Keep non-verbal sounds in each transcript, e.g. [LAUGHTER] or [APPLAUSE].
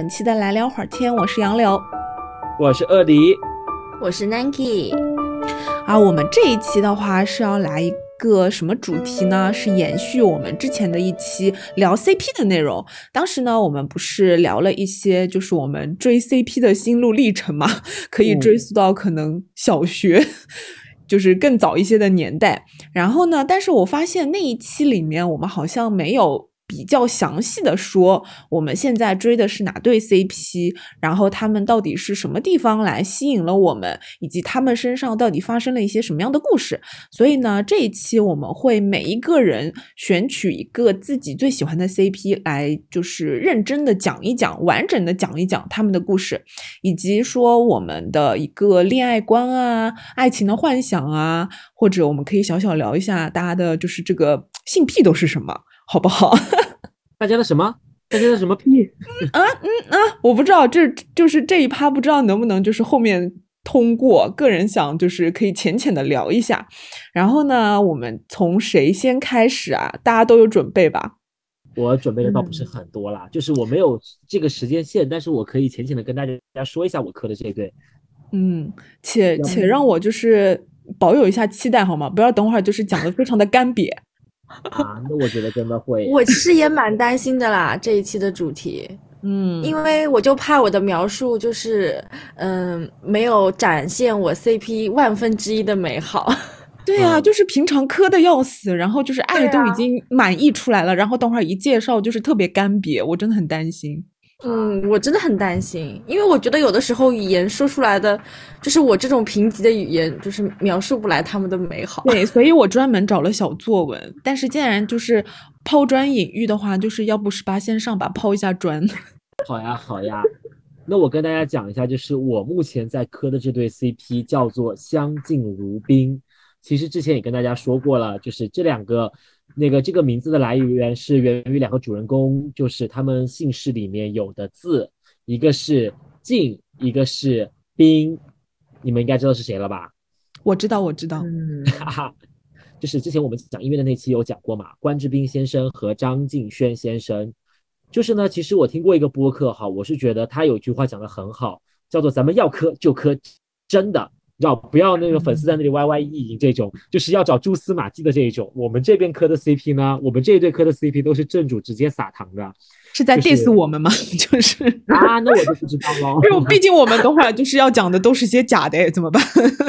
本期的来聊会儿天，我是杨柳我是鳄梨，我是 Nanki，啊。我们这一期的话是要来一个什么主题呢？是延续我们之前的一期聊 CP 的内容。当时呢，我们不是聊了一些就是我们追 CP 的心路历程嘛，可以嗯追溯到可能小学。[LAUGHS] 就是更早一些的年代，然后呢，但是我发现那一期里面我们好像没有比较详细的说我们现在追的是哪对 CP，然后他们到底是什么地方来吸引了我们，以及他们身上到底发生了一些什么样的故事。所以呢，这一期我们会每一个人选取一个自己最喜欢的 CP 来，就是认真的讲一讲，完整的讲一讲他们的故事，以及说我们的一个恋爱观啊、爱情的幻想啊，或者我们可以小小聊一下大家的就是这个性癖都是什么，好不好？[LAUGHS] 大家的什么？大家的什么屁？啊，嗯啊，我不知道，这就是这一趴，不知道能不能就是后面通过。个人想就是可以浅浅的聊一下。然后呢，我们从谁先开始啊？大家都有准备吧？我准备的倒不是很多啦，就是我没有这个时间线，但是我可以浅浅的跟大家说一下我磕的这一对。嗯，且且让我就是保有一下期待好吗？不要等会儿就是讲的非常的干瘪。[LAUGHS] 啊，那我觉得真的会。我其实也蛮担心的啦，这一期的主题，嗯，因为我就怕我的描述就是，嗯，没有展现我 CP 万分之一的美好。[LAUGHS] 对啊，嗯就是平常磕的要死，然后就是爱都已经满意出来了，然后等会儿一介绍就是特别干瘪，我真的很担心。嗯，我真的很担心，因为我觉得有的时候语言说出来的，就是我这种贫瘠的语言，就是描述不来他们的美好。对，[LAUGHS] 所以我专门找了小作文。但是竟然就是抛砖引玉的话，就是要不十八先上吧，抛一下砖。[LAUGHS] 好呀，好呀。那我跟大家讲一下，就是我目前在磕的这对 CP 叫做相敬如宾。其实之前也跟大家说过了，就是这两个那个这个名字的来源是源于两个主人公，就是他们姓氏里面有的字，一个是静，一个是宾。你们应该知道是谁了吧？我知道，我知道。嗯，哈哈，就是之前我们讲音乐的那期有讲过嘛，关之斌先生和张敬轩先生。就是呢，其实我听过一个播客哈，我是觉得他有句话讲的很好，叫做咱们要磕就磕真的，你知道不要那个粉丝在那里歪歪意淫这种，就是要找蛛丝马迹的这一种。我们这边磕的 CP 呢，我们这一对磕的 CP 都是正主直接撒糖的是在 diss 我们吗？[LAUGHS] 就是，啊，那我就不知道喽。因为毕竟我们等会儿就是要讲的都是些假的，哎，怎么办？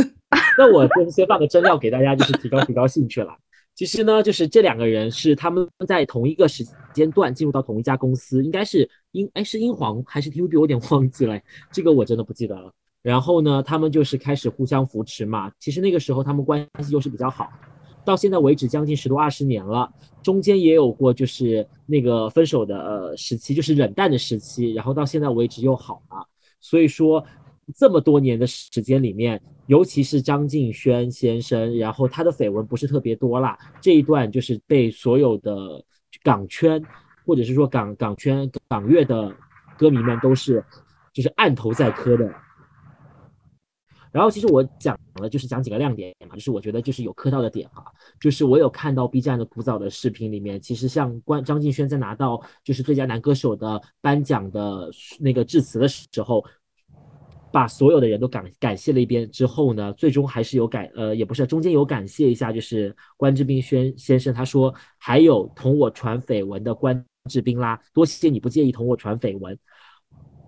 [LAUGHS] 那我就先放个真料给大家，就是提高提高兴趣了。其实呢，就是这两个人是他们在同一个时间段进入到同一家公司，应该是英哎是英皇还是 TVB，我有点忘记了，这个我真的不记得了。然后呢，他们就是开始互相扶持嘛。其实那个时候他们关系又是比较好，到现在为止将近十多二十年了，中间也有过就是那个分手的呃时期，就是冷淡的时期，然后到现在为止又好了。所以说这么多年的时间里面，尤其是张敬轩先生，然后他的绯闻不是特别多啦，这一段就是被所有的港圈或者是说港港圈港乐的歌迷们都是就是按头在磕的。然后其实我讲了，就是讲几个亮点嘛，就是我觉得就是有磕到的点哈，就是我有看到 B 站的古早的视频里面，其实像关张敬轩在拿到就是最佳男歌手的颁奖的那个致辞的时候，把所有的人都感感谢了一遍之后呢，最终还是有感呃也不是中间有感谢一下，就是关之斌轩先生他说还有同我传绯闻的关之斌啦，多谢你不介意同我传绯闻，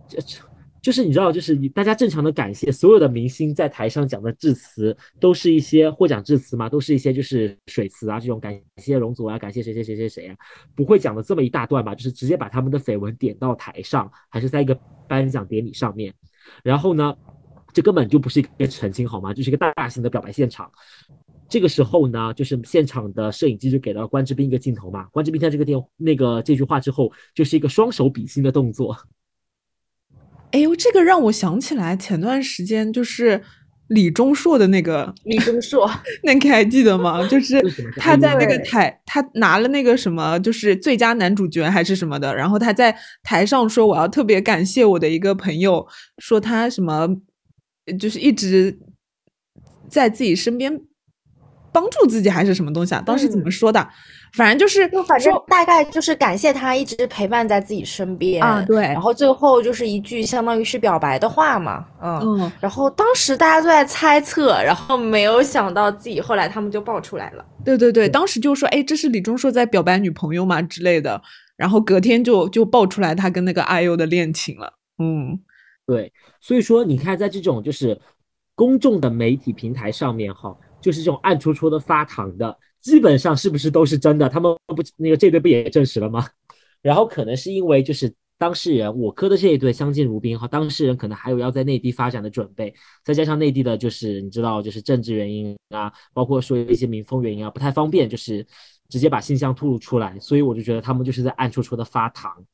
这这。就是你知道，就是你大家正常的感谢所有的明星在台上讲的致辞，都是一些获奖致辞嘛，都是一些就是水词啊，这种感谢容祖啊，感谢谁谁谁谁谁啊，不会讲的这么一大段吧？就是直接把他们的绯闻点到台上，还是在一个颁奖典礼上面，然后呢，这根本就不是一个澄清好吗？就是一个大型的表白现场。这个时候呢，就是现场的摄影机就给了关之斌一个镜头嘛，关之斌在这个电那个这句话之后，就是一个双手比心的动作。哎呦，这个让我想起来前段时间就是李钟硕的那个李钟硕，[LAUGHS] 那你还记得吗？就是他在那个台，他拿了那个什么，就是最佳男主角还是什么的，然后他在台上说：“我要特别感谢我的一个朋友，说他什么，就是一直在自己身边帮助自己还是什么东西啊？当时怎么说的？”反正就是，就反正大概就是感谢他一直陪伴在自己身边啊，对。然后最后就是一句相当于是表白的话嘛，嗯。然后当时大家都在猜测，然后没有想到自己后来他们就爆出来了。对对对，当时就说，哎，这是李钟硕在表白女朋友嘛之类的。然后隔天就就爆出来他跟那个 IU 的恋情了。嗯，对。所以说，你看在这种就是公众的媒体平台上面哈，就是这种暗戳戳的发糖的。基本上是不是都是真的？他们不那个这对不也证实了吗？[LAUGHS] 然后可能是因为就是当事人我磕的这一对相敬如宾哈，当事人可能还有要在内地发展的准备，再加上内地的就是你知道就是政治原因啊，包括说一些民风原因啊，不太方便就是直接把信箱吐露出来，所以我就觉得他们就是在暗戳戳的发糖。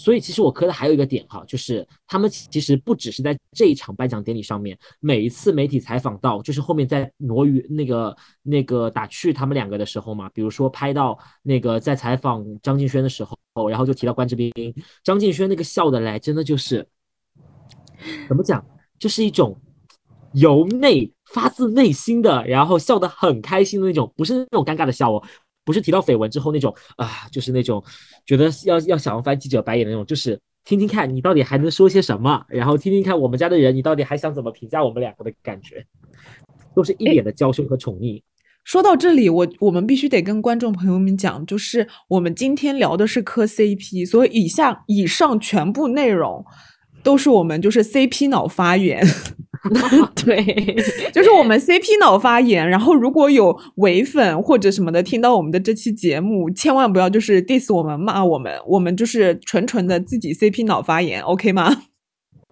所以其实我磕的还有一个点哈，就是他们其实不只是在这一场颁奖典礼上面，每一次媒体采访到，就是后面在挪于那个那个打趣他们两个的时候嘛，比如说拍到那个在采访张敬轩的时候，然后就提到关之斌，张敬轩那个笑的来，真的就是怎么讲，就是一种由内发自内心的，然后笑得很开心的那种，不是那种尴尬的笑哦。不是提到绯闻之后那种啊，就是那种觉得要要想要翻记者白眼的那种，就是听听看你到底还能说些什么，然后听听看我们家的人你到底还想怎么评价我们两个的感觉，都是一脸的娇羞和宠溺。说到这里，我我们必须得跟观众朋友们讲，就是我们今天聊的是磕 CP，所以以下以上全部内容都是我们就是 CP 脑发言。[LAUGHS] 对，[LAUGHS] 就是我们 CP 脑发言，然后如果有伪粉或者什么的听到我们的这期节目，千万不要就是 diss 我们骂我们，我们就是纯纯的自己 CP 脑发言，OK 吗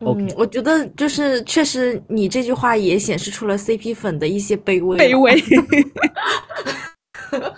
？OK，我觉得就是确实你这句话也显示出了 CP 粉的一些卑微，卑微。[LAUGHS]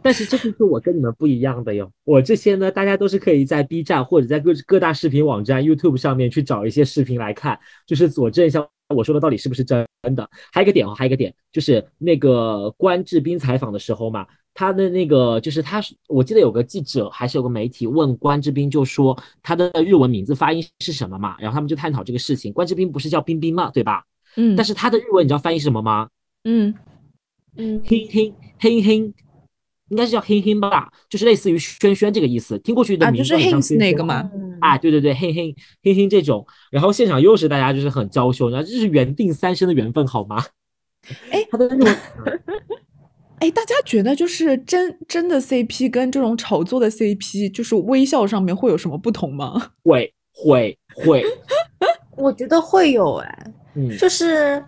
但是这就是我跟你们不一样的哟，我这些呢，大家都是可以在 B 站或者在各各大视频网站 YouTube 上面去找一些视频来看，就是佐证一下。我说的到底是不是真的？还有一个点哦，还有一个点，就是那个关智斌采访的时候嘛，他的那个就是他，我记得有个记者还是有个媒体问关智斌，就说他的日文名字发音是什么嘛？然后他们就探讨这个事情。关智斌不是叫冰冰嘛，对吧？嗯。但是他的日文你知道翻译是什么吗？嗯嗯，嘿嘿嘿嘿。应该是叫嘿嘿吧，就是类似于轩轩这个意思，听过去的名字很像那个嘛？啊，对对对，嘿嘿嘿嘿这种，然后现场又是大家就是很娇羞，然后这是缘定三生的缘分好吗？哎，[LAUGHS] 他的那种，哎，大家觉得就是真真的 CP 跟这种炒作的 CP，就是微笑上面会有什么不同吗？会会会，[LAUGHS] 我觉得会有哎。嗯就是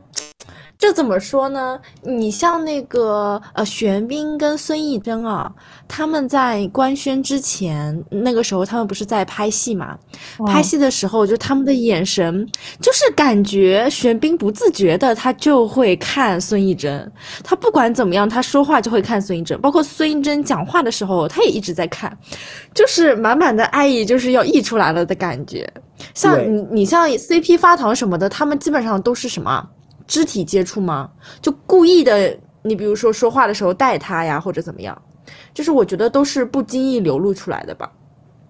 这怎么说呢？你像那个呃，玄彬跟孙艺珍啊，他们在官宣之前，那个时候他们不是在拍戏嘛？拍戏的时候，就他们的眼神，就是感觉玄彬不自觉的他就会看孙艺珍，他不管怎么样，他说话就会看孙艺珍，包括孙艺珍讲话的时候，他也一直在看，就是满满的爱意就是要溢出来了的感觉。像你，你像 CP 发糖什么的，他们基本上都是什么肢体接触吗？就故意的，你比如说说话的时候带他呀，或者怎么样，就是我觉得都是不经意流露出来的吧。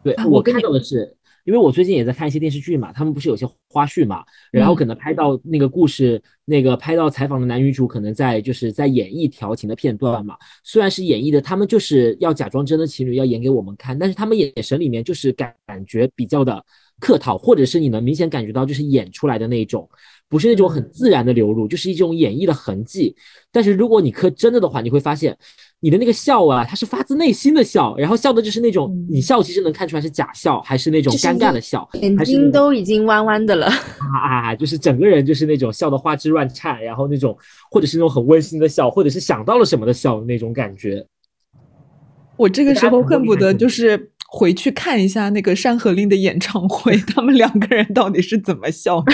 对我看到的是，因为我最近也在看一些电视剧嘛，他们不是有些花絮嘛，然后嗯可能拍到那个故事，那个拍到采访的男女主可能在就是在演绎调情的片段嘛，虽然是演绎的，他们就是要假装真的情侣要演给我们看，但是他们眼神里面就是感感觉比较的客套，或者是你能明显感觉到就是演出来的那种。不是那种很自然的流露，就是一种演绎的痕迹。但是如果你磕真的的话，你会发现你的那个笑啊，它是发自内心的笑，然后笑的就是那种嗯你笑其实能看出来是假笑，还是那种尴尬的笑，眼睛都已经弯弯的了。啊啊，就是整个人就是那种笑的花枝乱颤，然后那种或者是那种很温馨的笑，或者是想到了什么的笑的那种感觉。我这个时候恨不得就是回去看一下那个《山河令》的演唱会，[LAUGHS] 他们两个人到底是怎么笑的？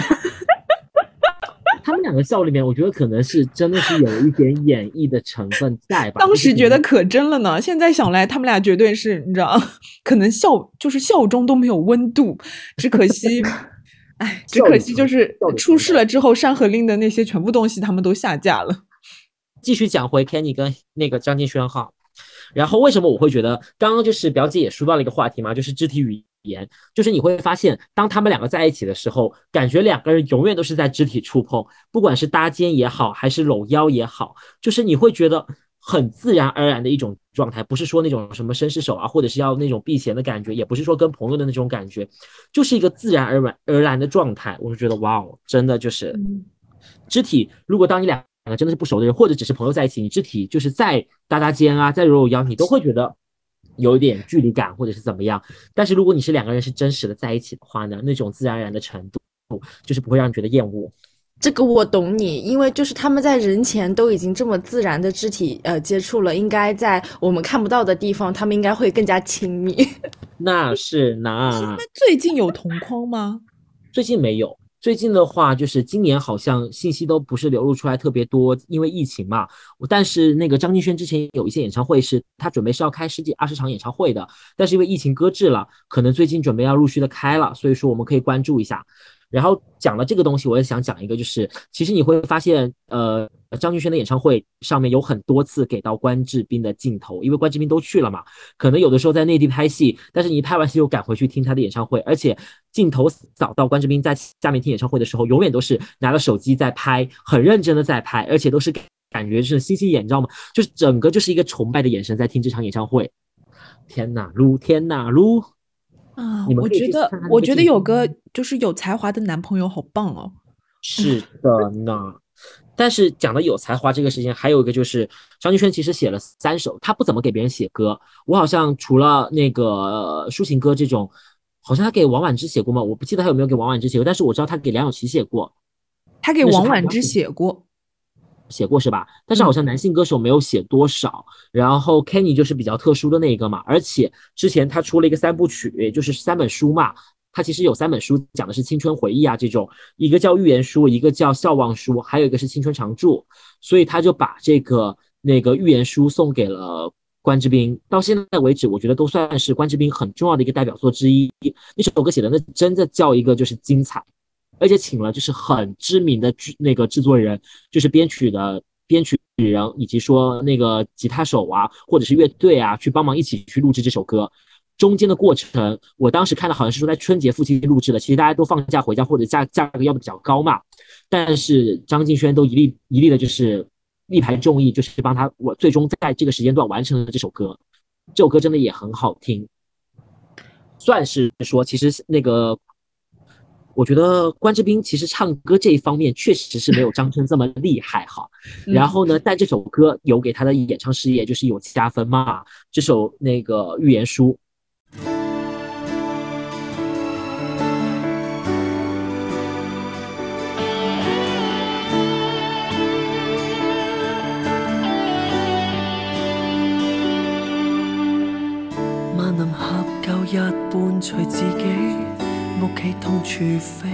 他们两个笑里面，我觉得可能是真的是有一点演绎的成分在吧。当时觉得可真了呢，现在想来，他们俩绝对是你知道，[LAUGHS] 可能笑就是笑中都没有温度，[LAUGHS] 只可惜，哎，[LAUGHS] 只可惜就是出事了之后，《山河令》的那些全部东西他们都下架了。继续讲回 Kenny 跟那个张敬轩哈，然后为什么我会觉得刚刚就是表姐也说到了一个话题嘛，就是肢体语言，就是你会发现当他们两个在一起的时候，感觉两个人永远都是在肢体触碰，不管是搭肩也好，还是搂腰也好，就是你会觉得很自然而然的一种状态，不是说那种什么绅士手啊，或者是要那种避嫌的感觉，也不是说跟朋友的那种感觉，就是一个自然而然而然的状态，我就觉得哇哦，真的就是。嗯肢体，如果当你两个真的是不熟的人，或者只是朋友在一起，你肢体就是再搭搭肩啊，再揉揉腰，你都会觉得有一点距离感，或者是怎么样。但是如果你是两个人是真实的在一起的话呢，那种自然而然的程度，就是不会让你觉得厌恶。这个我懂你，因为就是他们在人前都已经这么自然的肢体呃接触了，应该在我们看不到的地方，他们应该会更加亲密。[LAUGHS] 那是那最近有同框吗？最近没有。最近的话，就是今年好像信息都不是流露出来特别多，因为疫情嘛。但是那个张敬轩之前有一些演唱会是他准备是要开十几二十场演唱会的，但是因为疫情搁置了，可能最近准备要陆续的开了，所以说我们可以关注一下。然后讲了这个东西，我也想讲一个，就是其实你会发现，呃，张敬轩的演唱会上面有很多次给到关智斌的镜头，因为关智斌都去了嘛，可能有的时候在内地拍戏，但是你拍完戏又赶回去听他的演唱会，而且镜头扫到关智斌在下面听演唱会的时候，永远都是拿着手机在拍，很认真的在拍，而且都是感觉是星星眼，你知道吗？就是整个就是一个崇拜的眼神在听这场演唱会。天呐，噜天呐噜！啊我觉得我觉得有个就是有才华的男朋友好棒哦。是的 [LAUGHS] 呢。但是讲到有才华这个事情，还有一个就是张敬轩其实写了三首，他不怎么给别人写歌。我好像除了那个呃抒情歌这种，好像他给王婉之写过吗？我不记得他有没有给王婉之写过，但是我知道他给梁咏琪写过，他给王婉之写过，写过是吧？但是好像男性歌手没有写多少。然后 Kenny 就是比较特殊的那一个嘛，而且之前他出了一个三部曲，就是三本书嘛。他其实有三本书，讲的是青春回忆啊这种，一个叫寓言书，一个叫笑忘书，还有一个是青春常驻。所以他就把这个那个寓言书送给了关之斌。到现在为止，我觉得都算是关之斌很重要的一个代表作之一。那首歌写的那真的叫一个就是精彩，而且请了就是很知名的剧那个制作人，就是编曲的编曲人，以及说那个吉他手啊，或者是乐队啊，去帮忙一起去录制这首歌。中间的过程，我当时看的好像是说在春节附近录制的，其实大家都放假回家或者价价格要的比较高嘛，但是张敬轩都一力一力的就是力排众议，就是帮他我最终在这个时间段完成了这首歌，这首歌真的也很好听，算是说其实那个。我觉得关之斌其实唱歌这一方面确实是没有张春这么厉害哈，然后呢，但这首歌有给他的演唱事业就是有加分嘛，这首那个《预言书》。万能盒旧日伴随自己。屋企通處飛。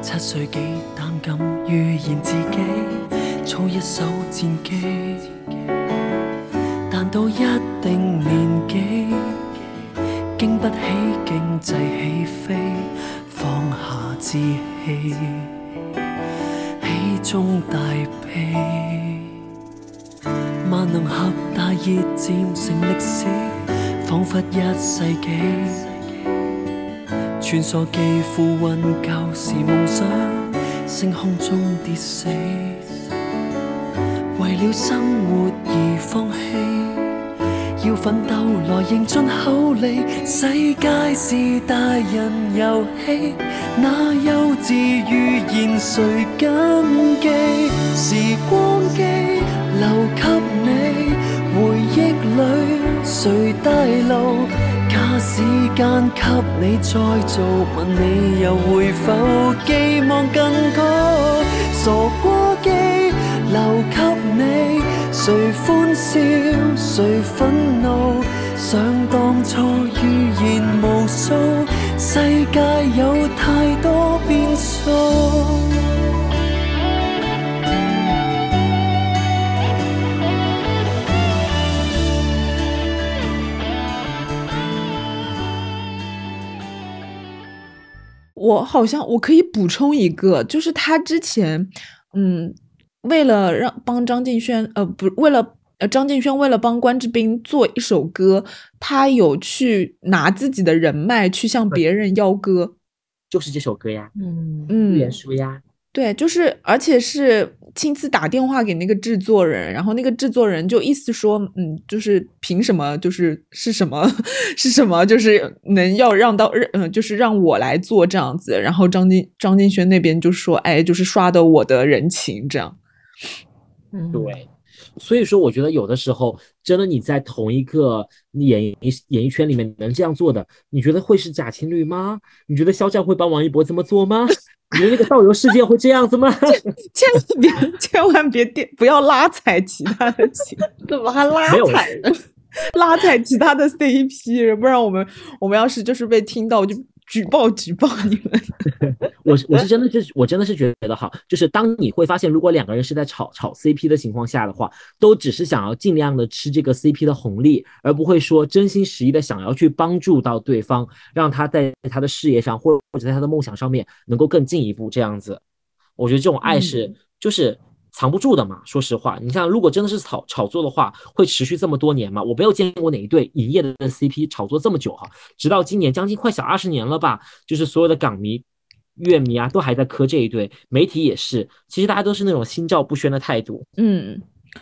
七岁几胆敢预言自己，操一手战机。但到一定年纪，经不起经济起飞，放下志气，喜中带悲。万能俠大熱漸成历史，仿佛一世纪。穿梭機負運舊時夢想，星空中跌死。為了生活而放棄，要奮鬥來贏盡口利。世界是大人遊戲，那幼稚預言誰謹記？時光機留給你，回憶裏誰帶路？假時間給你再做，問你又會否寄望更高？傻瓜機留給你，誰歡笑誰憤怒？想當初預言無數，世界有太多變數。我好像我可以补充一个，就是他之前，嗯，为了让帮张敬轩，呃，不，为了呃张敬轩为了帮关之斌做一首歌，他有去拿自己的人脉去向别人邀歌，就是这首歌呀，嗯嗯，原书呀，对，就是而且是亲自打电话给那个制作人，然后那个制作人就意思说，嗯，就是凭什么，就是是什么 [LAUGHS] 是什么，就是能要让到，嗯、就是让我来做这样子。然后张敬张敬轩那边就说，哎，就是刷的我的人情这样。嗯，对，所以说我觉得有的时候真的你在同一个演艺演艺圈里面能这样做的，你觉得会是假情侣吗？你觉得肖战会帮王一博这么做吗？你觉得那个倒游世界会这样子吗？[LAUGHS] 千万别千万别电不要拉踩其他的情，怎么还拉踩呢？拉踩其他的 CP，不然我们我们要是就是被听到，我就举报举报你们。[LAUGHS] 我是我是真的是我真的是觉得哈，就是当你会发现，如果两个人是在炒炒 CP 的情况下的话，都只是想要尽量的吃这个 CP 的红利，而不会说真心实意的想要去帮助到对方，让他在他的事业上或或者在他的梦想上面能够更进一步这样子。我觉得这种爱是就是藏不住的嘛。说实话，你像如果真的是炒炒作的话，会持续这么多年吗？我没有见过哪一对营业的 CP 炒作这么久哈，直到今年将近快小二十年了吧，就是所有的港迷。乐迷啊，都还在磕这一对，媒体也是，其实大家都是那种心照不宣的态度。嗯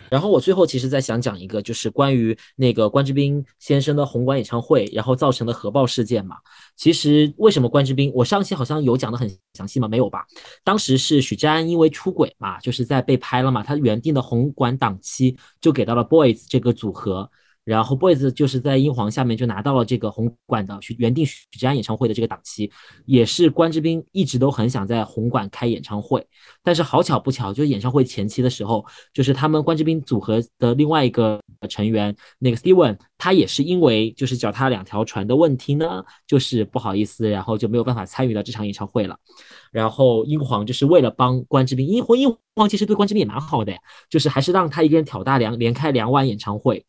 然后我最后其实再想讲一个，就是关于那个关之斌先生的红馆演唱会，然后造成的核爆事件嘛。其实为什么关之斌，我上期好像有讲的很详细吗？没有吧？当时是许志安因为出轨嘛，就是在被拍了嘛，他原定的红馆档期就给到了 Boys 这个组合。然后 Boys 就是在英皇下面就拿到了这个红馆的许原定许志安演唱会的这个档期，也是关之斌一直都很想在红馆开演唱会，但是好巧不巧，就是演唱会前期的时候，就是他们关之斌组合的另外一个成员那个 Steven，他也是因为就是脚踏两条船的问题呢，就是不好意思，然后就没有办法参与到这场演唱会了。然后英皇就是为了帮关之斌，英皇英皇其实对关之斌也蛮好的，就是还是让他一个人挑大梁，连开两晚演唱会。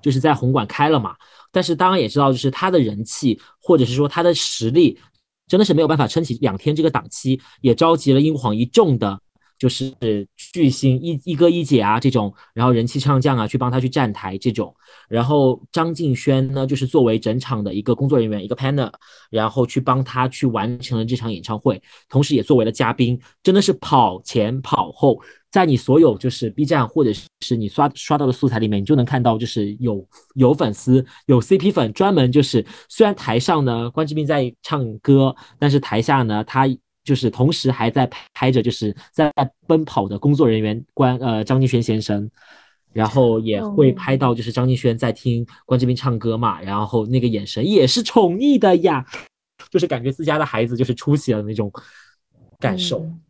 就是在红馆开了嘛，但是当然也知道，就是他的人气或者是说他的实力，真的是没有办法撑起两天这个档期，也召集了英皇一众的，就是巨星一一哥一姐啊这种，然后人气唱将啊去帮他去站台这种，然后张敬轩呢就是作为整场的一个工作人员一个 panel，然后去帮他去完成了这场演唱会，同时也作为了嘉宾，真的是跑前跑后。在你所有就是 B 站或者是你刷刷到的素材里面，你就能看到，就是有有粉丝有 CP 粉专门就是，虽然台上呢关之斌在唱歌，但是台下呢他就是同时还在拍着就是在奔跑的工作人员关呃张敬轩先生，然后也会拍到就是张敬轩在听关之斌唱歌嘛，然后那个眼神也是宠溺的呀，就是感觉自家的孩子就是出息了那种感受。嗯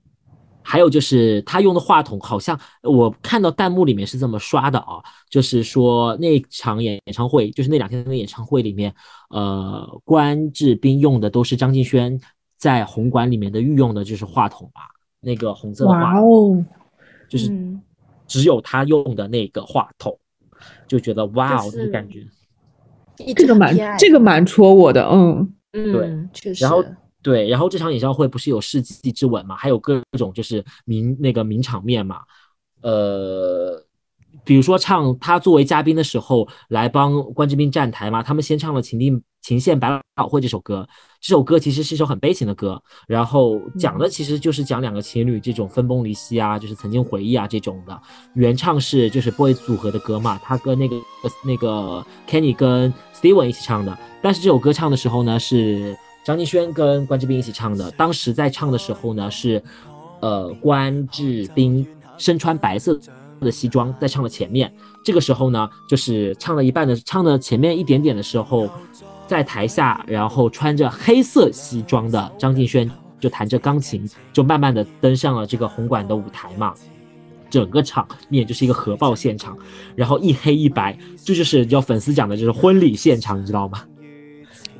还有就是他用的话筒，好像我看到弹幕里面是这么刷的啊，就是说那场演演唱会，就是那两天的演唱会里面，呃，关智斌用的都是张敬轩在红馆里面的御用的，就是话筒吧，那个红色的话筒，哦，就是嗯只有他用的那个话筒，就觉得哇哦，就是那感觉。这个蛮这个蛮戳我的，嗯，嗯，确实。然后对，然后这场演唱会不是有世纪之吻嘛，还有各种就是名那个名场面嘛，呃，比如说唱他作为嘉宾的时候来帮关之斌站台嘛，他们先唱了《情定情陷百老汇》这首歌，这首歌其实是一首很悲情的歌，然后讲的。其实就是讲两个情侣这种分崩离析啊，就是曾经回忆啊这种的。原唱是就是 Boys 组合的歌嘛，他跟那个那个 Kenny 跟 Steven 一起唱的，但是这首歌唱的时候呢是张敬轩跟关之斌一起唱的，当时在唱的时候呢是，呃关智斌身穿白色的西装在唱的前面，这个时候呢就是唱了一半的唱的前面一点点的时候，在台下然后穿着黑色西装的张敬轩就弹着钢琴，就慢慢的登上了这个红馆的舞台嘛。整个场面就是一个核爆现场，然后一黑一白，这就是叫粉丝讲的，就是婚礼现场，你知道吗？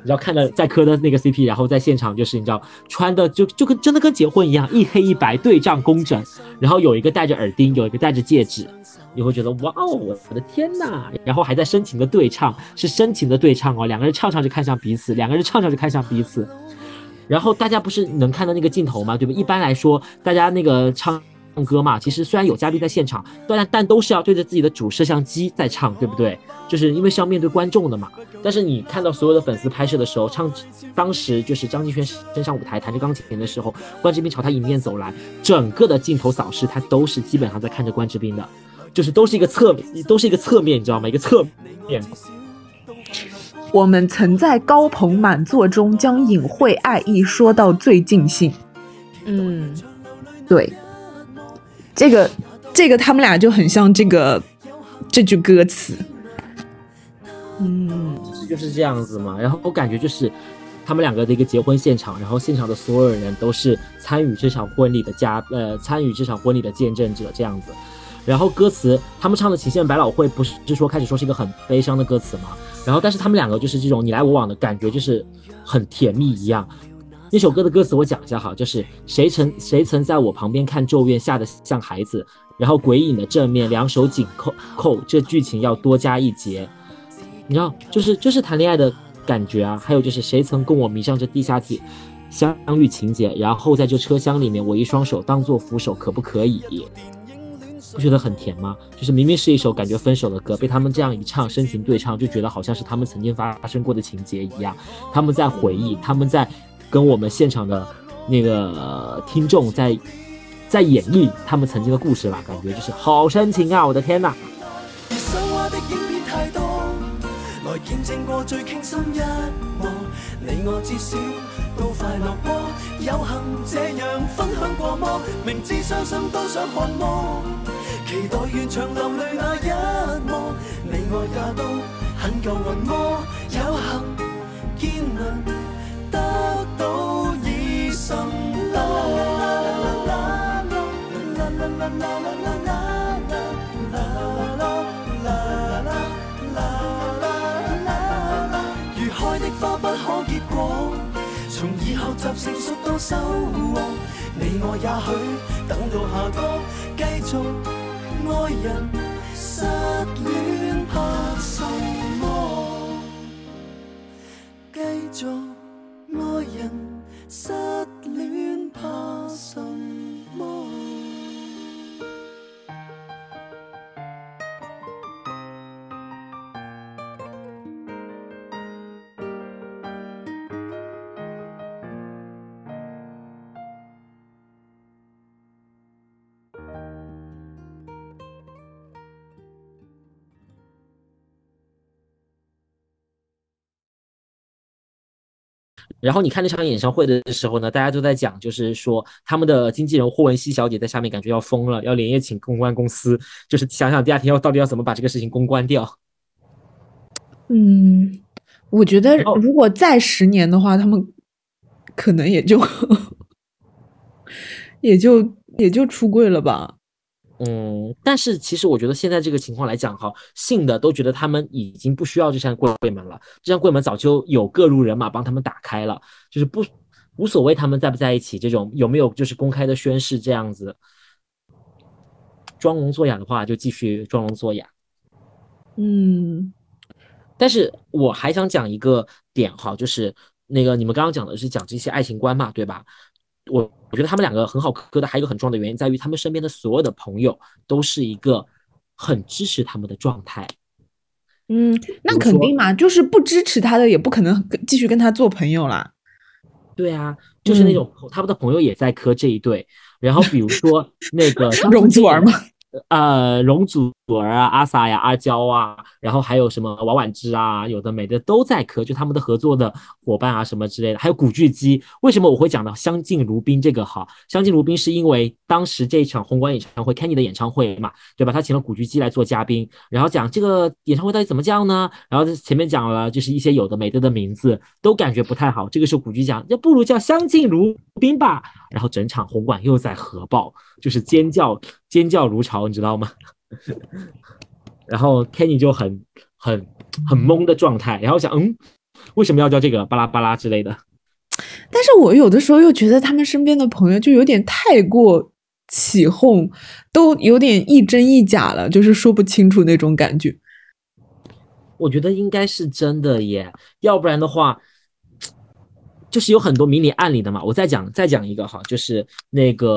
你知道看了在磕的那个 CP，然后在现场就是你知道穿的就就跟真的跟结婚一样，一黑一白对仗工整，然后有一个戴着耳钉，有一个戴着戒指，你会觉得哇哦，我的天呐！然后还在深情的对唱，是深情的对唱哦，两个人唱唱就看向彼此，两个人唱唱就看向彼此。然后大家不是能看到那个镜头吗？对吧？一般来说，大家那个唱。唱歌嘛，其实虽然有嘉宾在现场，但但都是要对着自己的主摄像机在唱，对不对？就是因为是要面对观众的嘛。但是你看到所有的粉丝拍摄的时候，唱当时就是张敬轩登上舞台弹着钢琴的时候，关之斌朝他迎面走来，整个的镜头扫视他都是基本上在看着关之斌的，就是都是一个侧都是一个侧面，你知道吗？一个侧面。我们曾在高朋满座中将隐晦爱意说到最尽兴。嗯，对，这个这个他们俩就很像这个这句歌词。嗯，就是这样子嘛。然后我感觉就是他们两个的一个结婚现场，然后现场的所有人都是参与这场婚礼的嘉呃参与这场婚礼的见证者这样子。然后歌词他们唱的《情陷百老汇》不是就说开始说是一个很悲伤的歌词嘛？然后但是他们两个就是这种你来我往的感觉，就是很甜蜜一样。那首歌的歌词我讲一下哈，就是谁曾谁曾在我旁边看咒怨，吓得像孩子，然后鬼影的正面两手紧扣扣，这剧情要多加一节。你知道，就是就是谈恋爱的感觉啊。还有就是谁曾跟我迷上这地下铁相遇情节，然后在这车厢里面，我一双手当做扶手，可不可以？不觉得很甜吗？就是明明是一首感觉分手的歌，被他们这样一唱，深情对唱，就觉得好像是他们曾经发生过的情节一样。他们在回忆，他们在跟我们现场的那个、听众在在演绎他们曾经的故事吧，感觉就是好深情啊！我的天呐！越想畫的影片太多，來見證過最傾心一幕。你我至少都快樂過，有幸這樣分享過麼？明知傷心都想看麼？期待完場流淚那一幕，你我也都很夠運麼？有幸見能到已甚多。如開的花不可結果，從以後習成熟到收获。你我也許等到下個，繼續愛人，失戀怕什麼？繼續爱人，失恋怕什么？然后你看那场演唱会的时候呢，大家都在讲，就是说他们的经纪人霍汶希小姐在下面感觉要疯了，要连夜请公关公司，就是想想第二天要到底要怎么把这个事情公关掉。嗯，我觉得如果再十年的话，他们可能也就 [LAUGHS] 也就也就出柜了吧。嗯，但是其实我觉得现在这个情况来讲哈，信的都觉得他们已经不需要这扇柜门了，这扇柜门早就有各路人马帮他们打开了，就是不无所谓他们在不在一起，这种有没有就是公开的宣誓这样子。装聋作哑的话就继续装聋作哑。嗯，但是我还想讲一个点哈，就是那个你们刚刚讲的是讲这些爱情观嘛，对吧？我我觉得他们两个很好磕的，还有一个很重要的原因在于，他们身边的所有的朋友都是一个很支持他们的状态。嗯，那肯定嘛，就是不支持他的，也不可能继续跟他做朋友啦。对啊，就是那种他们的朋友也在磕这一对，然后比如说那个 [LAUGHS] 容祖儿吗？呃，容祖儿啊，阿 sa 呀，阿娇啊，然后还有什么王婉之啊，有的没的都在磕，就他们的合作的伙伴啊，什么之类的，还有古巨基。为什么我会讲到相敬如宾这个哈？相敬如宾是因为当时这一场红馆演唱会，Kenny 的演唱会嘛，对吧？他请了古巨基来做嘉宾，然后讲这个演唱会到底怎么叫呢？然后前面讲了就是一些有的没的的名字，都感觉不太好。这个时候古巨讲，那不如叫相敬如宾吧。然后整场红馆又在核爆，就是尖叫尖叫如潮，你知道吗？[LAUGHS] 然后 Kenny 就很很很懵的状态，然后想，嗯，为什么要叫这个巴拉巴拉之类的？但是我有的时候又觉得他们身边的朋友就有点太过起哄，都有点一真一假了，就是说不清楚那种感觉。我觉得应该是真的耶，要不然的话。就是有很多明里暗里的嘛，我再讲再讲一个哈，就是那个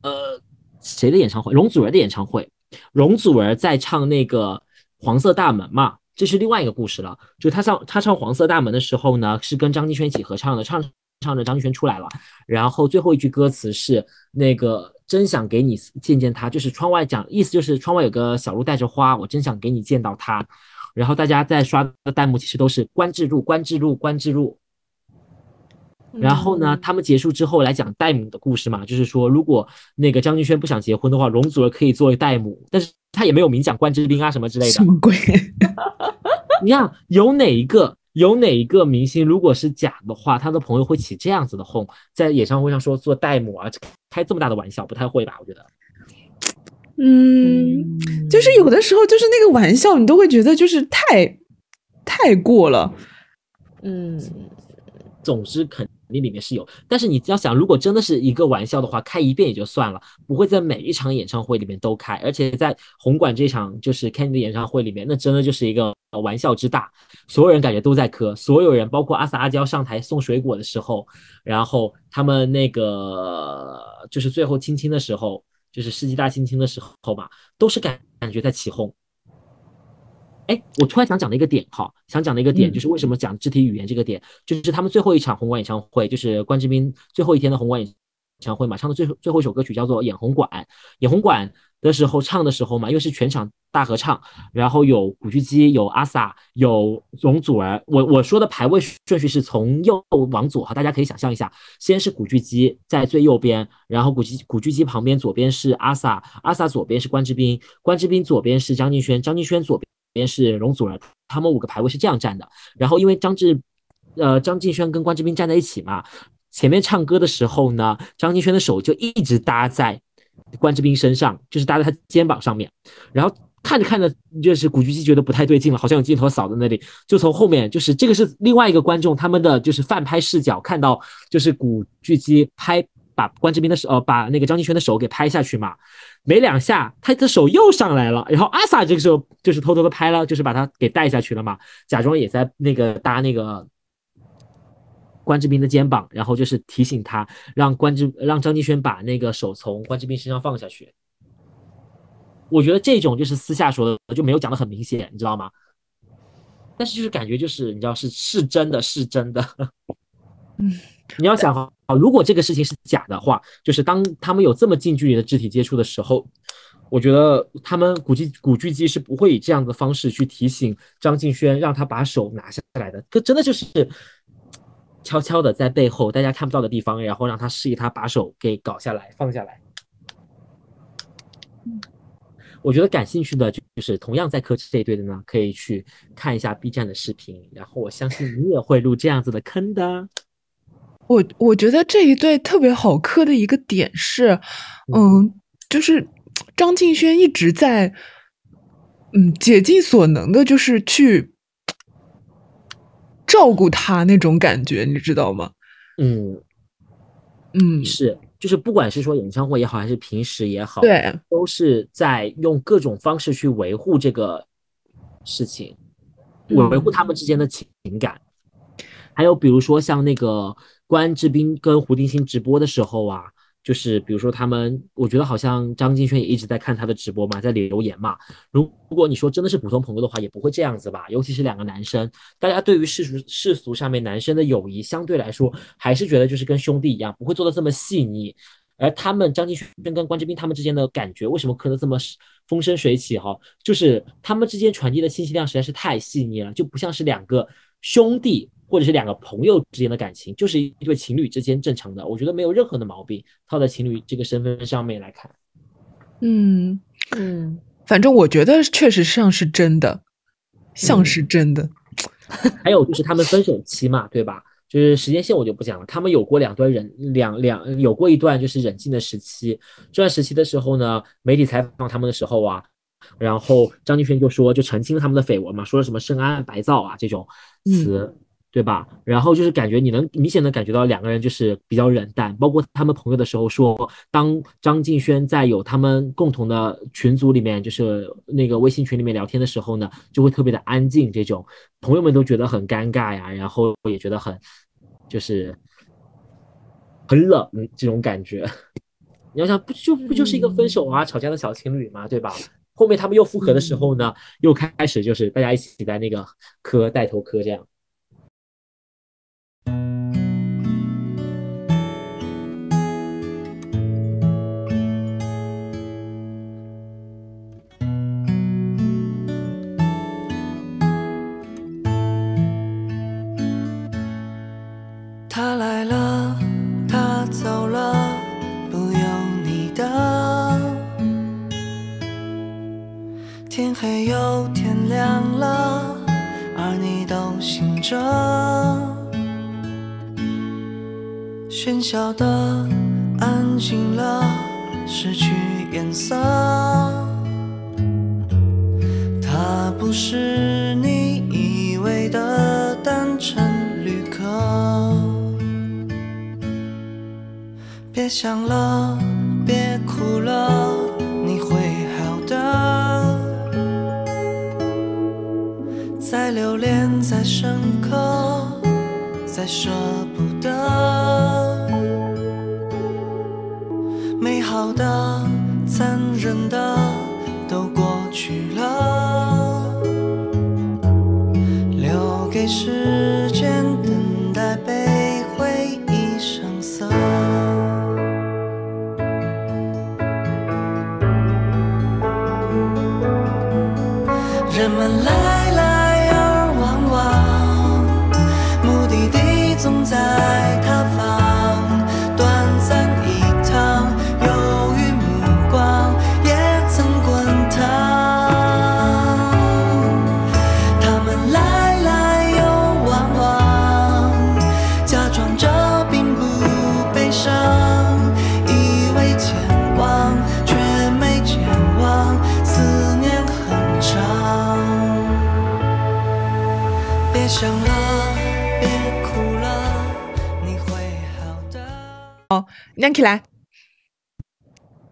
呃谁的演唱会，容祖儿的演唱会，容祖儿在唱那个黄色大门嘛，这是另外一个故事了。就他唱他唱黄色大门的时候呢，是跟张敬轩一起合唱的，唱唱着张敬轩出来了，然后最后一句歌词是那个真想给你见见他，就是窗外讲意思就是窗外有个小路带着花，我真想给你见到他。然后大家在刷的弹幕其实都是关智路关智路关智路。然后呢，他们结束之后来讲戴姆的故事嘛，就是说如果那个张敬轩不想结婚的话，容祖儿可以作为戴姆，但是他也没有明讲关之斌啊什么之类的。什么鬼？[LAUGHS] 你看有哪一个有哪一个明星如果是假的话，他的朋友会起这样子的哄，在演唱会上说做戴姆啊，开这么大的玩笑，不太会吧？我觉得。嗯，就是有的时候就是那个玩笑，你都会觉得就是太太过了。嗯，总之肯。你里面是有，但是你要想，如果真的是一个玩笑的话，开一遍也就算了，不会在每一场演唱会里面都开，而且在红馆这场就是 Kenny 的演唱会里面，那真的就是一个玩笑之大，所有人感觉都在磕，所有人包括阿 sa 阿娇上台送水果的时候，然后他们那个就是最后亲亲的时候，就是世纪大亲亲的时候吧，都是感感觉在起哄。哎，我突然想讲的一个点哈，想讲的一个点就是为什么讲肢体语言这个点，就是他们最后一场红馆演唱会，就是关之斌最后一天的红馆演唱会嘛，唱的最后最后一首歌曲叫做《演红馆》。演红馆的时候唱的时候嘛，又是全场大合唱，然后有古巨基，有阿 sa，有容祖儿。我我说的排位顺序是从右往左哈，大家可以想象一下，先是古巨基在最右边，然后古巨古巨基旁边左边是阿 sa，阿 sa 左边是关之斌，关之斌左边是张敬轩，张敬轩左边。边是容祖儿，他们五个排位是这样站的。然后因为张志，呃，张敬轩跟关之斌站在一起嘛，前面唱歌的时候呢，张敬轩的手就一直搭在关之斌身上，就是搭在他肩膀上面。然后看着看着，就是古巨基觉得不太对劲了，好像有镜头扫在那里，就从后面，就是这个是另外一个观众他们的就是翻拍视角看到，就是古巨基拍。把关之斌的手，呃，把那个张敬轩的手给拍下去嘛，没两下，他的手又上来了，然后阿 sa 这个时候就是偷偷的拍了，就是把他给带下去了嘛，假装也在那个搭那个关之斌的肩膀，然后就是提醒他，让关之让张敬轩把那个手从关之斌身上放下去。我觉得这种就是私下说的，就没有讲的很明显，你知道吗？但是就是感觉就是你知道是是真的是真的，嗯。你要想哈，如果这个事情是假的话，就是当他们有这么近距离的肢体接触的时候，我觉得他们古巨古巨基是不会以这样的方式去提醒张敬轩，让他把手拿下来的。这真的就是悄悄的在背后大家看不到的地方，然后让他示意他把手给搞下来放下来。我觉得感兴趣的就是同样在磕这一对的呢，可以去看一下 B 站的视频，然后我相信你也会入这样子的坑的。我我觉得这一对特别好磕的一个点是，嗯，就是张敬轩一直在，嗯，竭尽所能的，就是去照顾他那种感觉，你知道吗？嗯，嗯，是，就是不管是说演唱会也好，还是平时也好，对，都是在用各种方式去维护这个事情，维维护他们之间的情感。还有比如说像那个关智斌跟胡定欣直播的时候啊，就是比如说他们，我觉得好像张敬轩也一直在看他的直播嘛，在留言嘛。如如果你说真的是普通朋友的话，也不会这样子吧。尤其是两个男生，大家对于世俗世俗上面男生的友谊，相对来说还是觉得就是跟兄弟一样，不会做的这么细腻。而他们张敬轩跟关智斌他们之间的感觉，为什么磕的这么风生水起哈？就是他们之间传递的信息量实在是太细腻了，就不像是两个兄弟或者是两个朋友之间的感情，就是一对情侣之间正常的，我觉得没有任何的毛病。套在情侣这个身份上面来看，嗯，嗯，反正我觉得确实像是真的，像是真的。还有就是他们分手期嘛，对吧？就是时间线我就不讲了，他们有过两段忍两两有过一段就是忍静的时期，这段时期的时候呢，媒体采访他们的时候啊，然后张敬轩就说就澄清了他们的绯闻嘛，说了什么深谙白造啊这种词，对吧？然后就是感觉你能明显的感觉到两个人就是比较冷淡，包括他们朋友的时候说，当张敬轩在有他们共同的群组里面，就是那个微信群里面聊天的时候呢，就会特别的安静，这种朋友们都觉得很尴尬呀，然后也觉得很就是很冷这种感觉。[LAUGHS] 你要想不就不就是一个分手啊、吵架的小情侣嘛，对吧？后面他们又复合的时候呢，又开始就是大家一起在那个磕带头磕这样。着。喧嚣的安静了，失去颜色。他不是你以为的单纯旅客。别想了，别哭了，留恋，再深刻，再舍不得。美好的、残忍的都过去了，留给时亮起来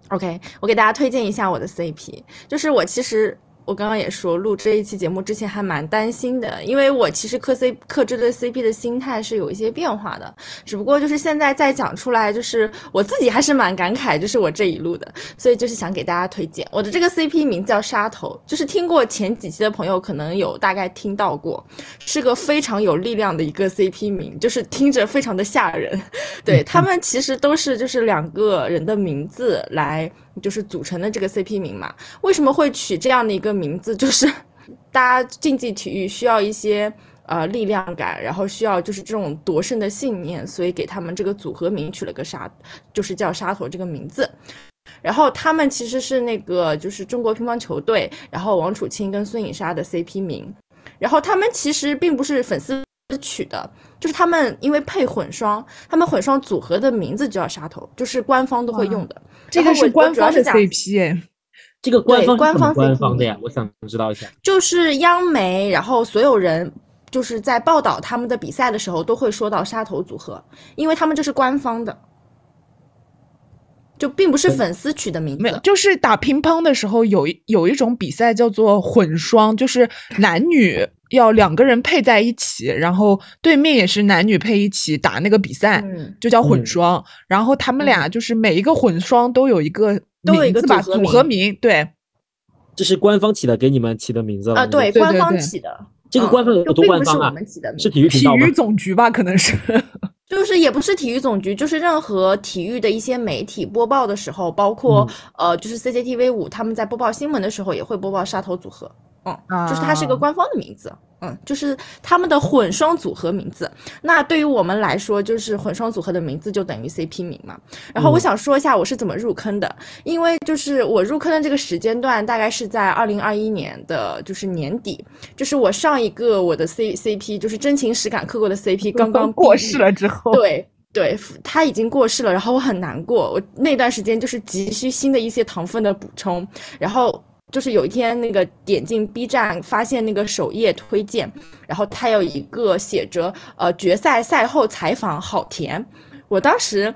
，OK，我给大家推荐一下我的 CP，就是我其实我刚刚也说录这一期节目之前还蛮担心的，因为我其实磕 C 磕这对 CP 的心态是有一些变化的，只不过就是现在再讲出来，就是我自己还是蛮感慨，就是我这一路的，所以就是想给大家推荐我的这个 CP 名叫杀头，就是听过前几期的朋友可能有大概听到过，是个非常有力量的一个 CP 名，就是听着非常的吓人。[LAUGHS] 对他们其实都是就是两个人的名字来就是组成的这个 CP 名嘛。为什么会取这样的一个名字？[LAUGHS] 就是大家竞技体育需要一些呃力量感，然后需要就是这种夺胜的信念，所以给他们这个组合名取了个沙，就是叫沙头这个名字。然后他们其实是那个就是中国乒乓球队，然后王楚钦跟孙颖莎的 CP 名。然后他们其实并不是粉丝取的，就是他们因为配混双，他们混双组合的名字就叫沙头，就是官方都会用的。这个是官方的 CP 哎，这个官方官方官方的呀，我想知道一下。就是央媒，然后所有人就是在报道他们的比赛的时候都会说到杀头组合，因为他们这是官方的。就并不是粉丝取的名字，没有，就是打乒乓的时候有有一种比赛叫做混双，就是男女要两个人配在一起，然后对面也是男女配一起打那个比赛，就叫混双。然后他们俩就是每一个混双都有一个都有一个组合名，对，这是官方起的，给你们起的名字啊，对，官方起的。这个官方有多官方啊？是体育体育总局吧？可能是。就是也不是体育总局，就是任何体育的一些媒体播报的时候，包括呃，就是 CCTV 五他们在播报新闻的时候也会播报杀头组合。嗯，就是它是一个官方的名字，嗯，就是他们的混双组合名字。那对于我们来说，就是混双组合的名字就等于 CP 名嘛。然后我想说一下我是怎么入坑的，因为就是我入坑的这个时间段大概是在二零二一年的，就是年底，就是我上一个我的 C CP 就是真情实感磕过的 CP 刚刚过世了之后，对对，他已经过世了，然后我很难过，我那段时间就是急需新的一些糖分的补充，然后。就是有一天，那个点进 B 站，发现那个首页推荐，然后它有一个写着“呃决赛赛后采访”，好甜。我当时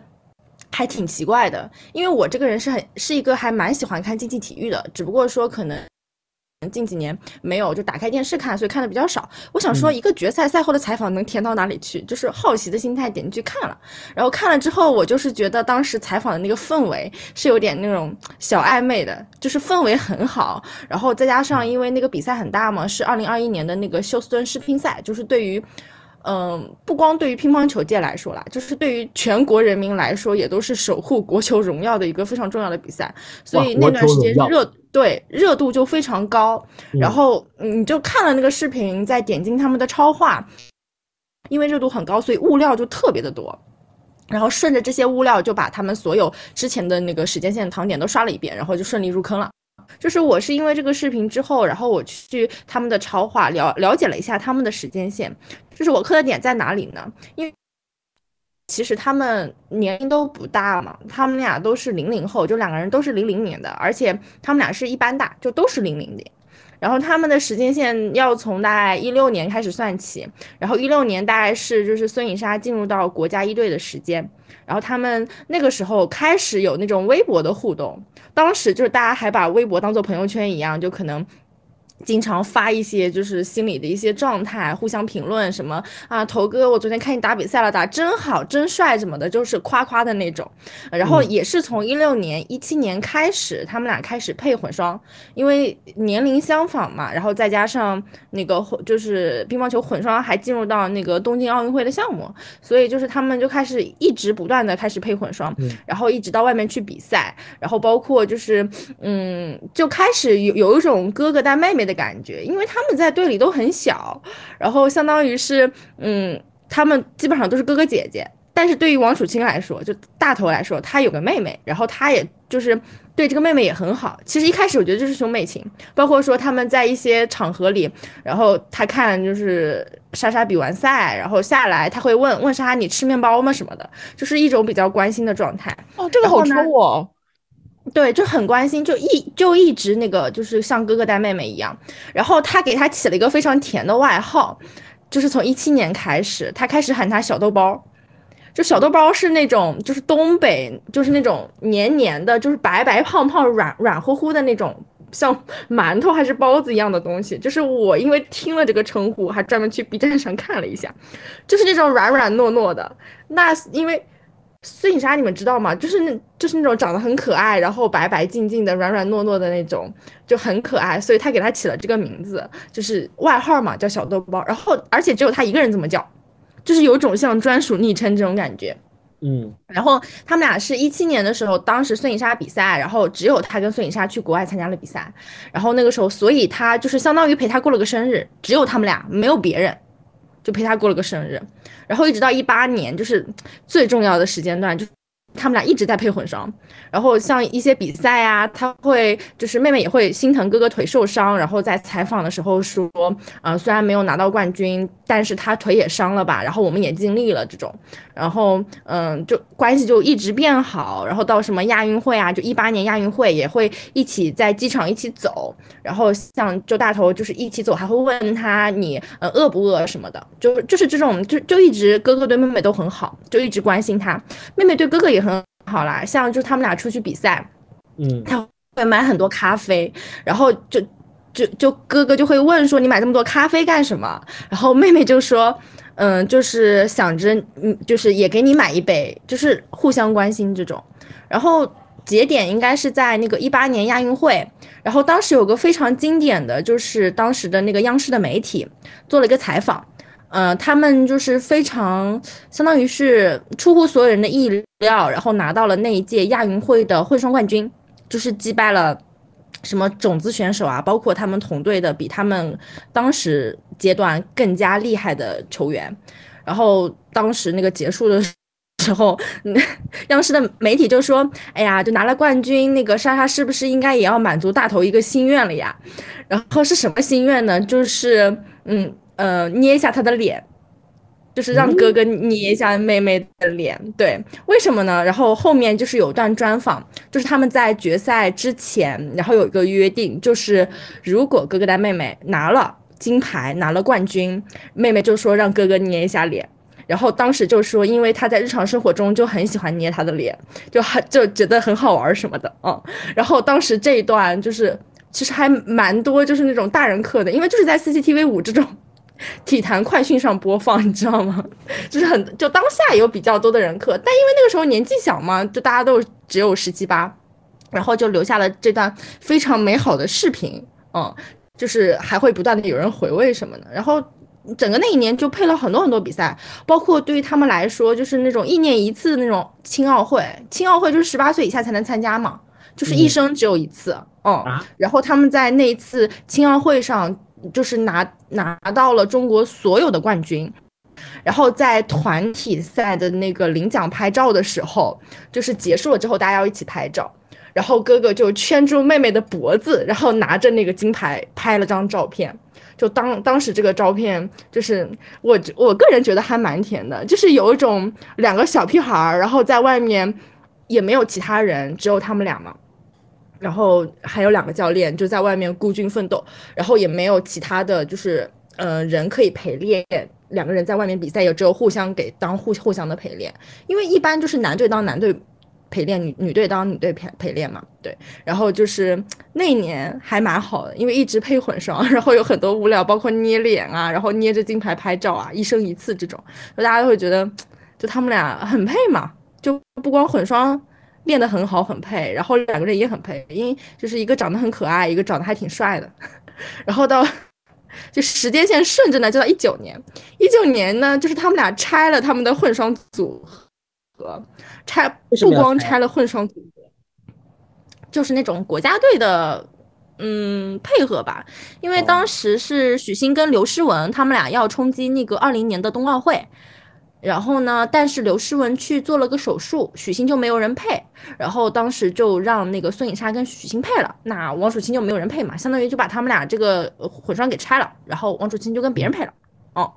还挺奇怪的，因为我这个人是很是一个还蛮喜欢看竞技体育的，只不过说可能。近几年没有就打开电视看，所以看的比较少。我想说，一个决赛赛后的采访能甜到哪里去？就是好奇的心态点进去看了，然后看了之后，我就是觉得当时采访的那个氛围是有点那种小暧昧的，就是氛围很好。然后再加上因为那个比赛很大嘛，是二零二一年的那个休斯顿世乒赛，就是对于。嗯，不光对于乒乓球界来说啦，就是对于全国人民来说，也都是守护国球荣耀的一个非常重要的比赛。所以那段时间热对热度就非常高。然后你就看了那个视频，再点进他们的超话，因为热度很高，所以物料就特别的多。然后顺着这些物料，就把他们所有之前的那个时间线的糖点都刷了一遍，然后就顺利入坑了。就是我是因为这个视频之后，然后我去他们的超话了了解了一下他们的时间线。就是我磕的点在哪里呢？因为其实他们年龄都不大嘛，他们俩都是零零后，就两个人都是零零年的，而且他们俩是一般大，就都是零零年。然后他们的时间线要从大概一六年开始算起，然后一六年大概是就是孙颖莎进入到国家一队的时间，然后他们那个时候开始有那种微博的互动。当时就是大家还把微博当做朋友圈一样，就可能。经常发一些就是心里的一些状态，互相评论什么啊，头哥，我昨天看你打比赛了，打真好，真帅什么的，就是夸夸的那种。然后也是从一六年、一七年开始，他们俩开始配混双，因为年龄相仿嘛，然后再加上那个就是乒乓球混双还进入到那个东京奥运会的项目，所以就是他们就开始一直不断的开始配混双，然后一直到外面去比赛，然后包括就是嗯，就开始有有一种哥哥带妹妹的。的感觉，因为他们在队里都很小，然后相当于是，嗯，他们基本上都是哥哥姐姐。但是对于王楚钦来说，就大头来说，他有个妹妹，然后他也就是对这个妹妹也很好。其实一开始我觉得就是兄妹情，包括说他们在一些场合里，然后他看就是莎莎比完赛，然后下来他会问问莎莎你吃面包吗什么的，就是一种比较关心的状态。哦，这个好抽哦。对，就很关心，就一就一直那个，就是像哥哥带妹妹一样。然后他给他起了一个非常甜的外号，就是从一七年开始，他开始喊他小豆包。就小豆包是那种，就是东北，就是那种黏黏的，就是白白胖胖、软软乎乎的那种，像馒头还是包子一样的东西。就是我因为听了这个称呼，还专门去 B 站上看了一下，就是那种软软糯糯的。那因为。孙颖莎，你们知道吗？就是那，就是那种长得很可爱，然后白白净净的、软软糯糯的那种，就很可爱。所以他给他起了这个名字，就是外号嘛，叫小豆包。然后，而且只有他一个人这么叫，就是有种像专属昵称这种感觉。嗯。然后他们俩是一七年的时候，当时孙颖莎比赛，然后只有他跟孙颖莎去国外参加了比赛。然后那个时候，所以他就是相当于陪他过了个生日，只有他们俩，没有别人。就陪他过了个生日，然后一直到一八年，就是最重要的时间段，就他们俩一直在配混双，然后像一些比赛啊，他会就是妹妹也会心疼哥哥腿受伤，然后在采访的时候说，啊、虽然没有拿到冠军，但是他腿也伤了吧，然后我们也尽力了这种，然后嗯，就关系就一直变好，然后到什么亚运会啊，就一八年亚运会也会一起在机场一起走，然后像周大头就是一起走，还会问他你呃饿不饿什么的，就就是这种就就一直哥哥对妹妹都很好，就一直关心他，妹妹对哥哥也很好啦，像就他们俩出去比赛，嗯，他会买很多咖啡，然后就就就哥哥就会问说你买这么多咖啡干什么？然后妹妹就说，嗯，就是想着嗯，就是也给你买一杯，就是互相关心这种。然后节点应该是在那个一八年亚运会，然后当时有个非常经典的就是当时的那个央视的媒体做了一个采访。呃，他们就是非常，相当于是出乎所有人的意料，然后拿到了那一届亚运会的混双冠军，就是击败了什么种子选手啊，包括他们同队的比他们当时阶段更加厉害的球员。然后当时那个结束的时候，嗯央视的媒体就说：“哎呀，就拿了冠军，那个莎莎是不是应该也要满足大头一个心愿了呀？”然后是什么心愿呢？就是嗯呃捏一下他的脸，就是让哥哥捏一下妹妹的脸。对，为什么呢？然后后面就是有段专访，就是他们在决赛之前，然后有一个约定，就是如果哥哥带妹妹拿了金牌，拿了冠军，妹妹就说让哥哥捏一下脸。然后当时就说，因为他在日常生活中就很喜欢捏他的脸，就很就觉得很好玩什么的，嗯。然后当时这一段就是其实还蛮多，就是那种大人课的，因为就是在 CCTV 五这种体坛快讯上播放，[LAUGHS] 你知道吗？就是很就当下有比较多的人课，但因为那个时候年纪小嘛，就大家都只有十七八，然后就留下了这段非常美好的视频，嗯，就是还会不断的有人回味什么的，然后。整个那一年就配了很多很多比赛，包括对于他们来说，就是那种一年一次的那种青奥会，青奥会就是十八岁以下才能参加嘛，就是一生只有一次，嗯，啊然后他们在那一次青奥会上，就是拿拿到了中国所有的冠军。然后在团体赛的那个领奖拍照的时候，就是结束了之后，大家要一起拍照。然后哥哥就圈住妹妹的脖子，然后拿着那个金牌拍了张照片。就当当时这个照片，就是我我个人觉得还蛮甜的，就是有一种两个小屁孩儿，然后在外面也没有其他人，只有他们俩嘛。然后还有两个教练就在外面孤军奋斗，然后也没有其他的就是呃人可以陪练，两个人在外面比赛也只有互相给当互互相的陪练，因为一般就是男队当男队陪练，女女队当女队陪陪练嘛，对。然后就是那一年还蛮好的，因为一直配混双，[LAUGHS] 然后有很多物料，包括捏脸啊，然后捏着金牌拍照啊，一生一次这种，大家都会觉得就他们俩很配嘛，就不光混双。练得很好，很配，然后两个人也很配，因为就是一个长得很可爱，一个长得还挺帅的。[LAUGHS] 然后到就时间线顺着呢，就到一九年。一九年呢，就是他们俩拆了他们的混双组合，拆不光拆了混双组合，就是那种国家队的。嗯，配合吧，因为哦当时是许昕跟刘诗雯他们俩要冲击那个二零年的冬奥会，然后呢，但是刘诗雯去做了个手术，许昕就没有人配，然后当时就让那个孙颖莎跟许昕配了，那王楚钦就没有人配嘛，相当于就把他们俩这个呃混双给拆了，然后王楚钦就跟别人配了，哦，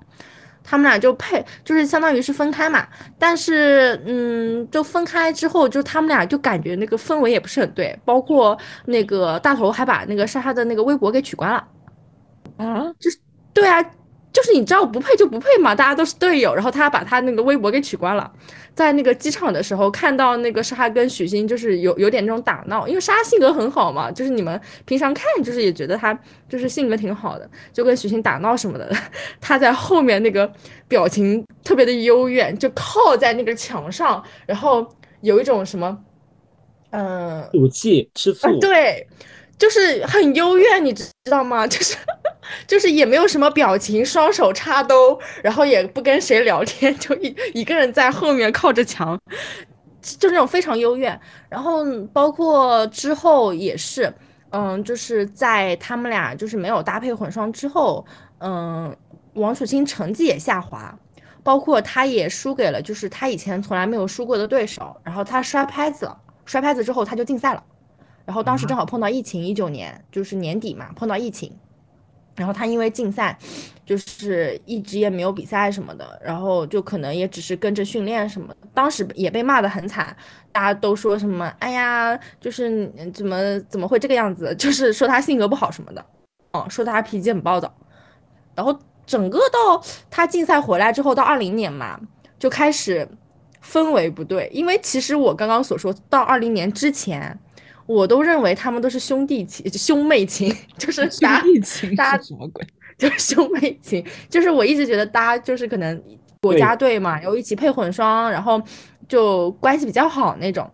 他们俩就配，就是相当于是分开嘛，但是嗯，就分开之后，就他们俩就感觉那个氛围也不是很对，包括那个大头还把那个莎莎的那个微博给取关了。啊，就是对啊，就是你知道不配就不配嘛，大家都是队友。然后他把他那个微博给取关了，在那个机场的时候看到那个莎跟许昕就是有有点那种打闹，因为莎性格很好嘛，就是你们平常看就是也觉得她就是性格挺好的，就跟许昕打闹什么的。[LAUGHS] 他在后面那个表情特别的幽怨，就靠在那个墙上，然后有一种什么，嗯、赌气吃醋啊，，对，就是很幽怨，你知道吗？[LAUGHS] 就是就是也没有什么表情，双手插兜，然后也不跟谁聊天，[LAUGHS] 就一一个人在后面靠着墙，就那种非常幽怨。然后包括之后也是，嗯，就是在他们俩就是没有搭配混双之后，嗯，王楚钦成绩也下滑。包括他也输给了就是他以前从来没有输过的对手，然后他摔拍子了，摔拍子之后他就禁赛了，然后当时正好碰到疫情，一九年就是年底嘛，碰到疫情。然后他因为禁赛，就是一直也没有比赛什么的，然后就可能也只是跟着训练什么的。当时也被骂得很惨，大家都说什么，哎呀，就是怎么怎么会这个样子，就是说他性格不好什么的，哦，说他脾气很暴躁。然后整个到他禁赛回来之后，到二零年嘛，就开始氛围不对，因为其实我刚刚所说到二零年之前。我都认为他们都是兄弟情、兄妹情，[LAUGHS] 就是兄弟情大是什么鬼？就是兄妹情，就是我一直觉得大家就是可能国家队嘛，然后一起配混双，然后就关系比较好那种。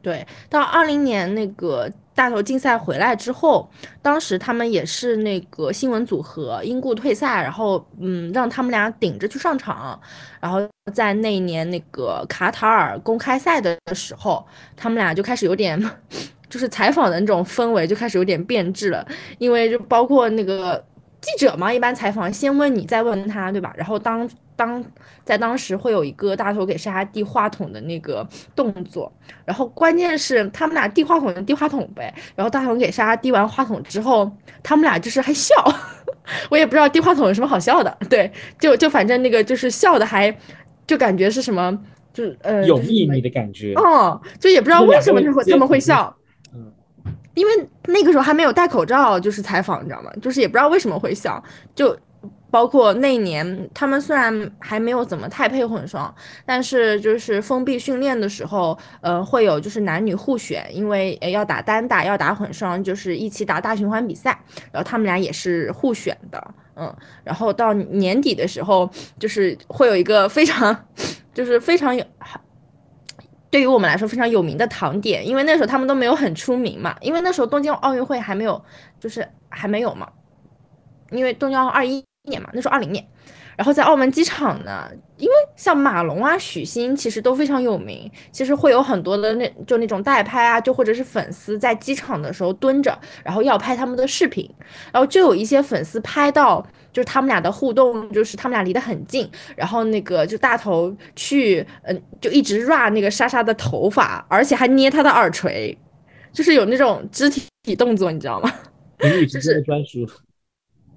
对，到二零年那个大头竞赛回来之后，当时他们也是那个新闻组合因故退赛，然后嗯，让他们俩顶着去上场，然后在那一年那个卡塔尔公开赛的时候，他们俩就开始有点，[LAUGHS] 就是采访的那种氛围就开始有点变质了，因为就包括那个记者嘛，一般采访先问你，再问他，对吧？然后当。当在当时会有一个大头给莎莎递话筒的那个动作，然后关键是他们俩递话筒就递话筒呗，然后大头给莎莎递完话筒之后，他们俩就是还笑，[LAUGHS] 我也不知道递话筒有什么好笑的，对，就就反正那个就是笑的还就感觉是什么，就呃有秘密的感觉，哦，就也不知道为什么他会他们会笑，嗯，因为那个时候还没有戴口罩，就是采访，你知道吗？就是也不知道为什么会笑，就。包括那年，他们虽然还没有怎么太配混双，但是就是封闭训练的时候，呃，会有就是男女互选，因为要打单打，要打混双，就是一起打大循环比赛，然后他们俩也是互选的，嗯，然后到年底的时候，就是会有一个非常，就是非常有，对于我们来说非常有名的糖点，因为那时候他们都没有很出名嘛，因为那时候东京奥运会还没有，就是还没有嘛，因为东京奥二一。年嘛，那时候二零年，然后在澳门机场呢，因为像马龙啊、许昕其实都非常有名，其实会有很多的那就那种代拍啊，就或者是粉丝在机场的时候蹲着，然后要拍他们的视频，然后就有一些粉丝拍到就是他们俩的互动，就是他们俩离得很近，然后那个就大头去嗯就一直 rap 那个莎莎的头发，而且还捏她的耳垂，就是有那种肢体动作，你知道吗？情侣之间的专属。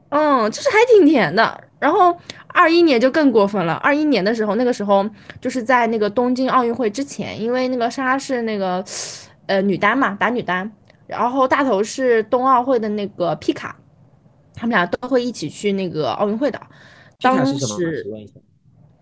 嗯，就是还挺甜的。然后二一年就更过分了。二一年的时候，那个时候就是在那个东京奥运会之前，因为那个莎莎是那个呃女单嘛，打女单，然后大头是冬奥会的那个皮卡，他们俩都会一起去那个奥运会的。当时，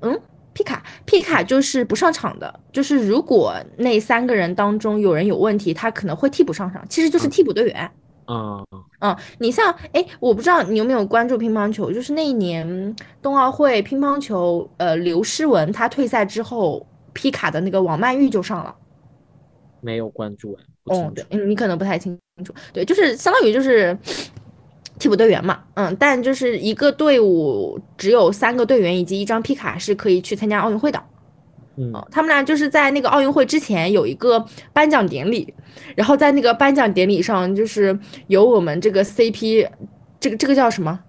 嗯，皮卡皮卡就是不上场的，就是如果那三个人当中有人有问题，他可能会替补上场，其实就是替补队员。啊，嗯。嗯，你像，哎，我不知道你有没有关注乒乓球，就是那一年冬奥会乒乓球，呃，刘诗雯她退赛之后，皮卡的那个王曼玉就上了，没有关注哎，哦，对，你可能不太清楚，对，就是相当于就是替补队员嘛，嗯，但就是一个队伍只有三个队员以及一张皮卡是可以去参加奥运会的。嗯，他们俩就是在那个奥运会之前有一个颁奖典礼，然后在那个颁奖典礼上，就是有我们这个 CP，这个这个叫什么？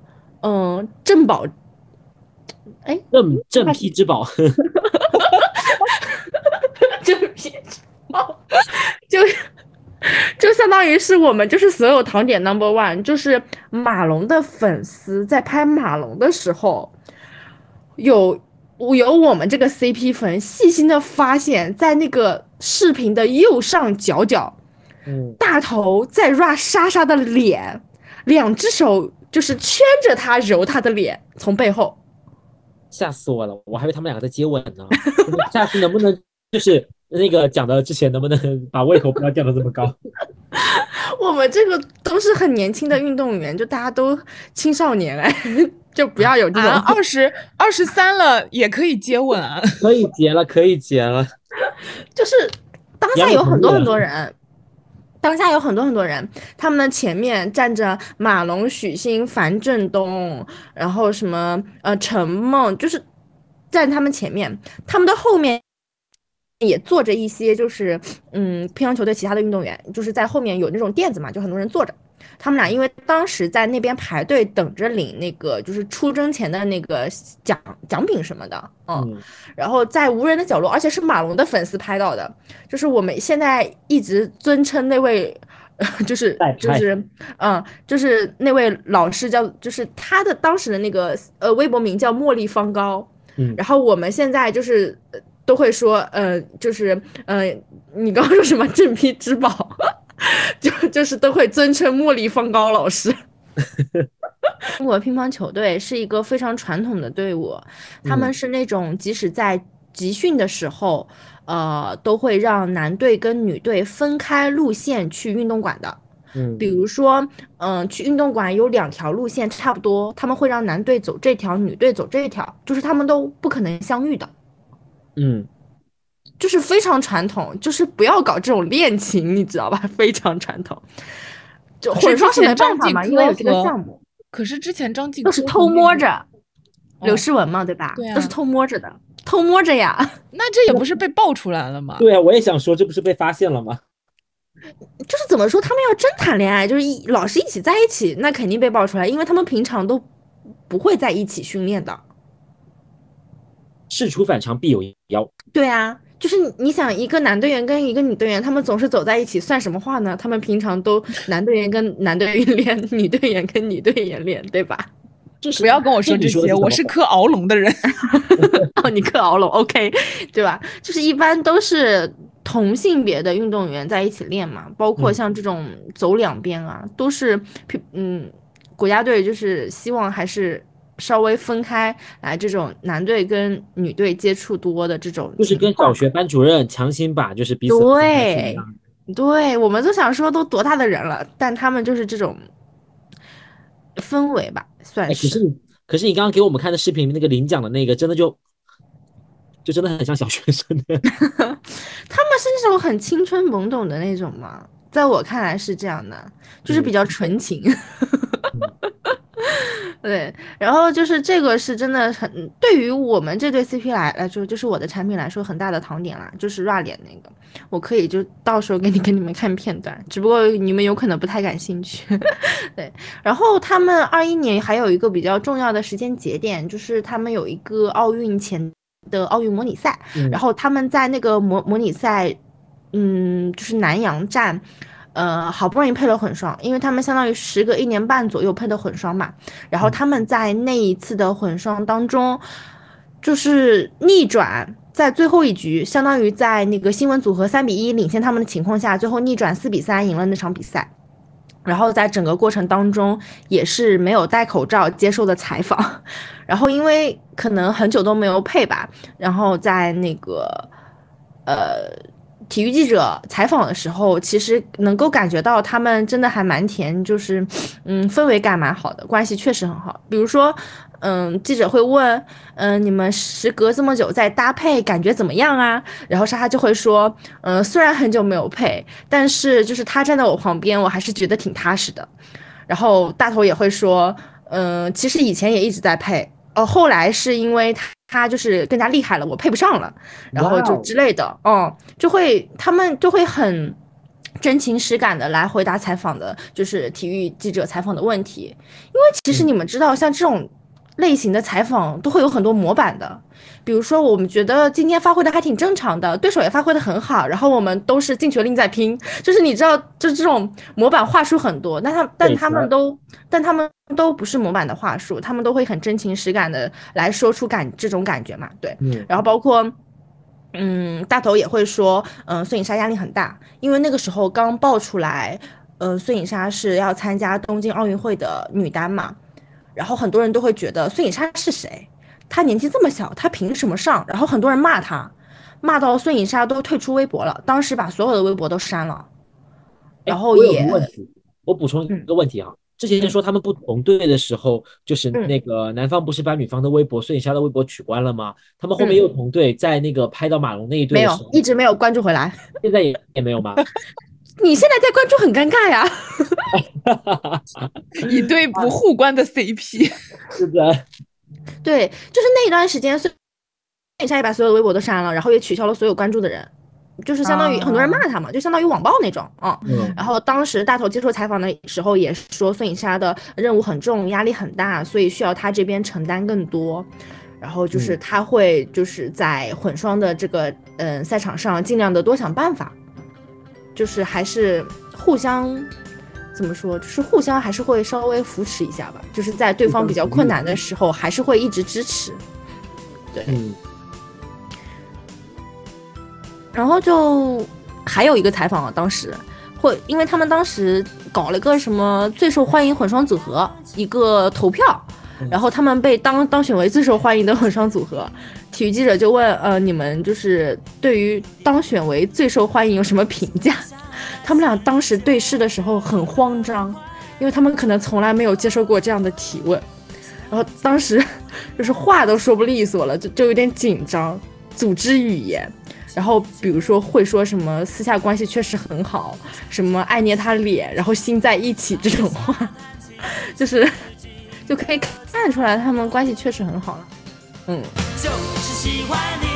嗯，镇宝，哎，镇镇 P 之宝，镇 P 之宝，就是就相当于是我们就是所有糖点 Number One，就是马龙的粉丝在拍马龙的时候有。有我们这个 CP 粉细心的发现，在那个视频的右上角角，嗯，大头在 rap 莎莎的脸，两只手就是圈着她揉她的脸，从背后，吓死我了，我还以为他们两个在接吻呢。[LAUGHS] 下次能不能就是那个讲的之前能不能把胃口不要降到这么高？[LAUGHS] 我们这个都是很年轻的运动员，就大家都青少年哎。就不要有这种二十二十三了也可以接吻啊，可以结了，可以结了。就是当下有很多很多人，当下有很多很多人，他们的前面站着马龙、许昕、樊振东，然后什么呃陈梦，就是在他们前面，他们的后面也坐着一些就是嗯乒乓球队其他的运动员，就是在后面有那种垫子嘛，就很多人坐着。他们俩因为当时在那边排队等着领那个就是出征前的那个奖奖品什么的，嗯，嗯，然后在无人的角落，而且是马龙的粉丝拍到的，就是我们现在一直尊称那位。[LAUGHS] 就是就是，嗯，就是那位老师叫，就是他的当时的那个呃微博名叫茉莉方高，嗯。然后我们现在就是呃都会说，呃，就是呃，你刚刚说什么？[LAUGHS] 镇批之宝，[LAUGHS] 就就是都会尊称茉莉方高老师。[LAUGHS] 中国乒乓球队是一个非常传统的队伍，他们嗯是那种即使在集训的时候，呃，都会让男队跟女队分开路线去运动馆的。嗯比如说，嗯、去运动馆有两条路线差不多，他们会让男队走这条，女队走这条，就是他们都不可能相遇的，嗯，就是非常传统，就是不要搞这种恋情，你知道吧？[LAUGHS] 非常传统。就可是混双是没办法嘛，因为有这个项目。可是之前张继科都是偷摸着，刘哦诗雯嘛，对吧？对啊都是偷摸着的，偷摸着呀。那这也不是被爆出来了吗？[LAUGHS] 对啊，我也想说，这不是被发现了吗？[LAUGHS] 就是怎么说，他们要真谈恋爱，就是一老是一起在一起，那肯定被爆出来，因为他们平常都不会在一起训练的。事出反常必有妖。对啊，就是你你想一个男队员跟一个女队员，他们总是走在一起，算什么话呢？他们平常都 [LAUGHS] 男队员跟男队员练，[LAUGHS] 女队员跟女队员练，对吧？不要跟我说这些，我是克敖龙的人。[LAUGHS] 哦，你克敖龙，OK，对吧？就是一般都是同性别的运动员在一起练嘛，包括嗯像这种走两边啊，都是嗯，国家队就是希望还是稍微分开来，这种男队跟女队接触多的这种就是跟小学班主任强行把就是彼此对对，我们都想说都多大的人了，但他们就是这种氛围吧，算哎，可是你，可是你刚刚给我们看的视频，那个领奖的那个，真的就就真的很像小学生。的。[LAUGHS] 他们是那种很青春懵懂的那种吗，在我看来是这样的，就是比较纯情。[LAUGHS] 对，然后就是这个是真的很，对于我们这对 CP 来来说，就是我的产品来说很大的糖点啦，就是 RA 脸那个，我可以就到时候给你给你们看片段，只不过你们有可能不太感兴趣。[LAUGHS] 对，然后他们二一年还有一个比较重要的时间节点，就是他们有一个奥运前的奥运模拟赛，嗯然后他们在那个模模拟赛，嗯，就是南洋站，呃，好不容易配了混双，因为他们相当于时隔一年半左右配的混双嘛，然后他们在那一次的混双当中，就是逆转。在最后一局，相当于在那个新闻组合三比一领先他们的情况下，最后逆转四比三赢了那场比赛。然后在整个过程当中也是没有戴口罩接受的采访，[LAUGHS] 然后因为可能很久都没有配吧，然后在那个呃体育记者采访的时候，其实能够感觉到他们真的还蛮甜，就是嗯氛围感蛮好的，关系确实很好。比如说，嗯，记者会问，嗯，你们时隔这么久再搭配，感觉怎么样啊？然后莎莎就会说，嗯，虽然很久没有配，但是就是他站在我旁边，我还是觉得挺踏实的。然后大头也会说，嗯，其实以前也一直在配，呃，后来是因为他他就是更加厉害了，我配不上了，然后就之类的，嗯，就会他们就会很真情实感的来回答采访的，就是体育记者采访的问题，因为其实你们知道，像这种类型的采访都会有很多模板的，比如说我们觉得今天发挥的还挺正常的，对手也发挥的很好，然后我们都是尽全力在拼，就是你知道，就这种模板话术很多，但他但他们都但他们都不是模板的话术，他们都会很真情实感的来说出感这种感觉嘛，对，嗯。然后包括。嗯，大头也会说，嗯，孙颖莎压力很大，因为那个时候刚爆出来，嗯，孙颖莎是要参加东京奥运会的女单嘛，然后很多人都会觉得孙颖莎是谁？她年纪这么小，她凭什么上？然后很多人骂她，骂到孙颖莎都退出微博了，当时把所有的微博都删了，然后也我补充一个问题啊。之前说他们不同队的时候，就是嗯那个男方不是把女方的微博孙颖莎的微博取关了吗？他们后面嗯又同队，在那个拍到马龙那一队没有的时候，一直没有关注回来。现在也也没有吗？[LAUGHS] 你现在在关注很尴尬呀。[LAUGHS] 一对不互关的 CP，是的，对，就是那一段时间，孙孙颖莎也把所有的微博都删了，然后也取消了所有关注的人。就是相当于很多人骂他嘛，就相当于网暴那种啊。嗯然后当时大头接受采访的时候也说，孙颖莎的任务很重，压力很大，所以需要他这边承担更多。然后就是嗯他会就是在混双的这个嗯、呃赛场上尽量的多想办法，就是还是互相怎么说，就是互相还是会稍微扶持一下吧，就是在对方比较困难的时候，还是会一直支持。对，嗯然后就还有一个采访啊，当时会因为他们当时搞了个什么最受欢迎混双组合一个投票，然后他们被当当选为最受欢迎的混双组合。体育记者就问，呃，你们就是对于当选为最受欢迎有什么评价？[LAUGHS] 他们俩当时对视的时候很慌张，因为他们可能从来没有接受过这样的提问，然后当时就是话都说不利索了，[LAUGHS] 就就有点紧张，组织语言。然后比如说会说什么私下关系确实很好，什么爱捏他脸，然后心在一起这种话，[LAUGHS] 就是就可以看出来他们关系确实很好了。嗯，就是喜欢你，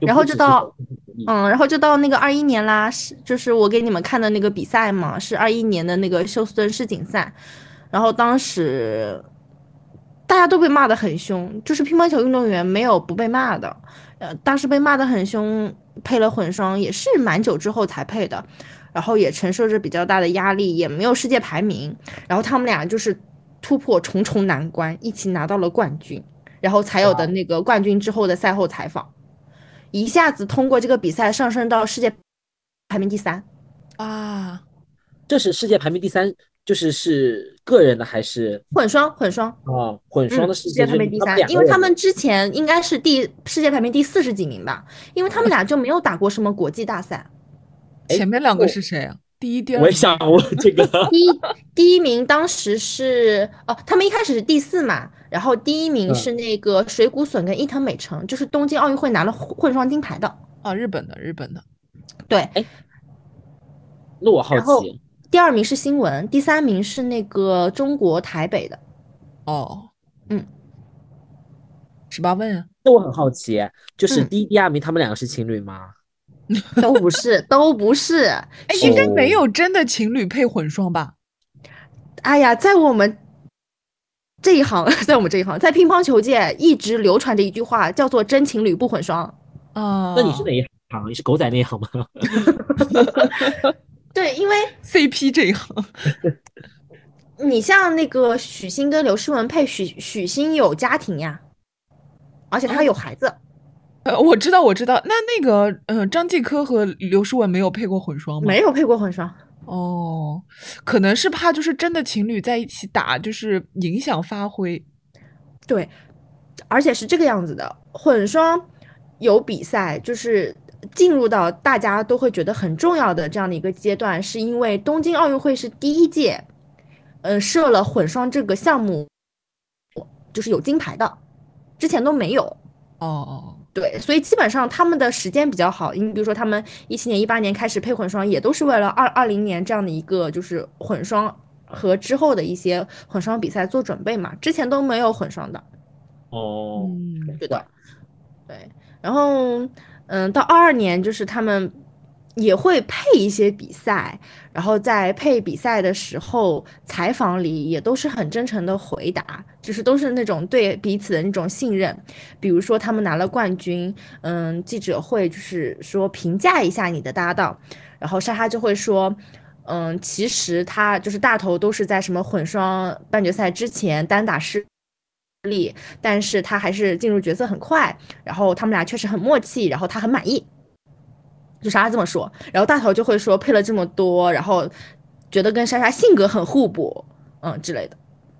然后就到嗯嗯，然后就到那个二一年啦，是就是我给你们看的那个比赛嘛，是二一年的那个休斯顿世锦赛，然后当时大家都被骂得很凶，就是乒乓球运动员没有不被骂的，呃，当时被骂得很凶，配了混双也是蛮久之后才配的，然后也承受着比较大的压力，也没有世界排名，然后他们俩就是突破重重难关，一起拿到了冠军，然后才有的那个冠军之后的赛后采访。一下子通过这个比赛上升到世界排名第三。啊，这是世界排名第三，就是是个人的还是混双，混双，啊混双的嗯，世界世界排名第三，因为他们之前应该是第世界排名第四十几名吧，因为他们俩就没有打过什么国际大赛。前面两个是谁啊？第一、第二。我也想问这个 [LAUGHS] 第一第一名当时是哦，他们一开始是第四嘛，然后第一名嗯是那个水谷隼跟伊藤美诚，就是东京奥运会拿了混混双金牌的。啊，日本的，日本的。对，那我好奇，第二名是新闻，第三名是那个中国台北的。哦，嗯，十八问啊。那我很好奇，就是嗯第一、第二名他们两个是情侣吗？[LAUGHS] 都不是，都不是。哎，应该没哦有真的情侣配混双吧？哎呀，在我们这一行，[LAUGHS] 在我们这一行，在乒乓球界一直流传着一句话，叫做“真情侣不混双啊，那你是哪一行？你是狗仔那一行吗？”。[LAUGHS] 对，因为 CP 这一行？你像那个许昕跟刘诗雯配，许许昕有家庭呀，而且他有孩子。呃，我知道，我知道。那那个，呃，张继科和刘诗雯没有配过混双吗？没有配过混双。哦，可能是怕就是真的情侣在一起打，就是影响发挥。对，而且是这个样子的，混双有比赛，就是进入到大家都会觉得很重要的这样的一个阶段，是因为东京奥运会是第一届，呃，设了混双这个项目，就是有金牌的，之前都没有。哦哦，对，所以基本上他们的时间比较好。你比如说，他们一七年、一八年开始配混双，也都是为了二二零年这样的一个就是混双和之后的一些混双比赛做准备嘛，之前都没有混双的。哦，嗯，对的，对。然后，嗯，到二二年就是他们也会配一些比赛，然后在配比赛的时候，采访里也都是很真诚的回答，就是都是那种对彼此的那种信任。比如说他们拿了冠军，嗯，记者会就是说评价一下你的搭档，然后莎莎就会说。嗯，其实他就是大头，都是在什么混双半决赛之前单打失利，但是他还是进入角色很快，然后他们俩确实很默契，然后他很满意，就莎莎这么说，然后大头就会说配了这么多，然后觉得跟莎莎性格很互补，嗯之类的，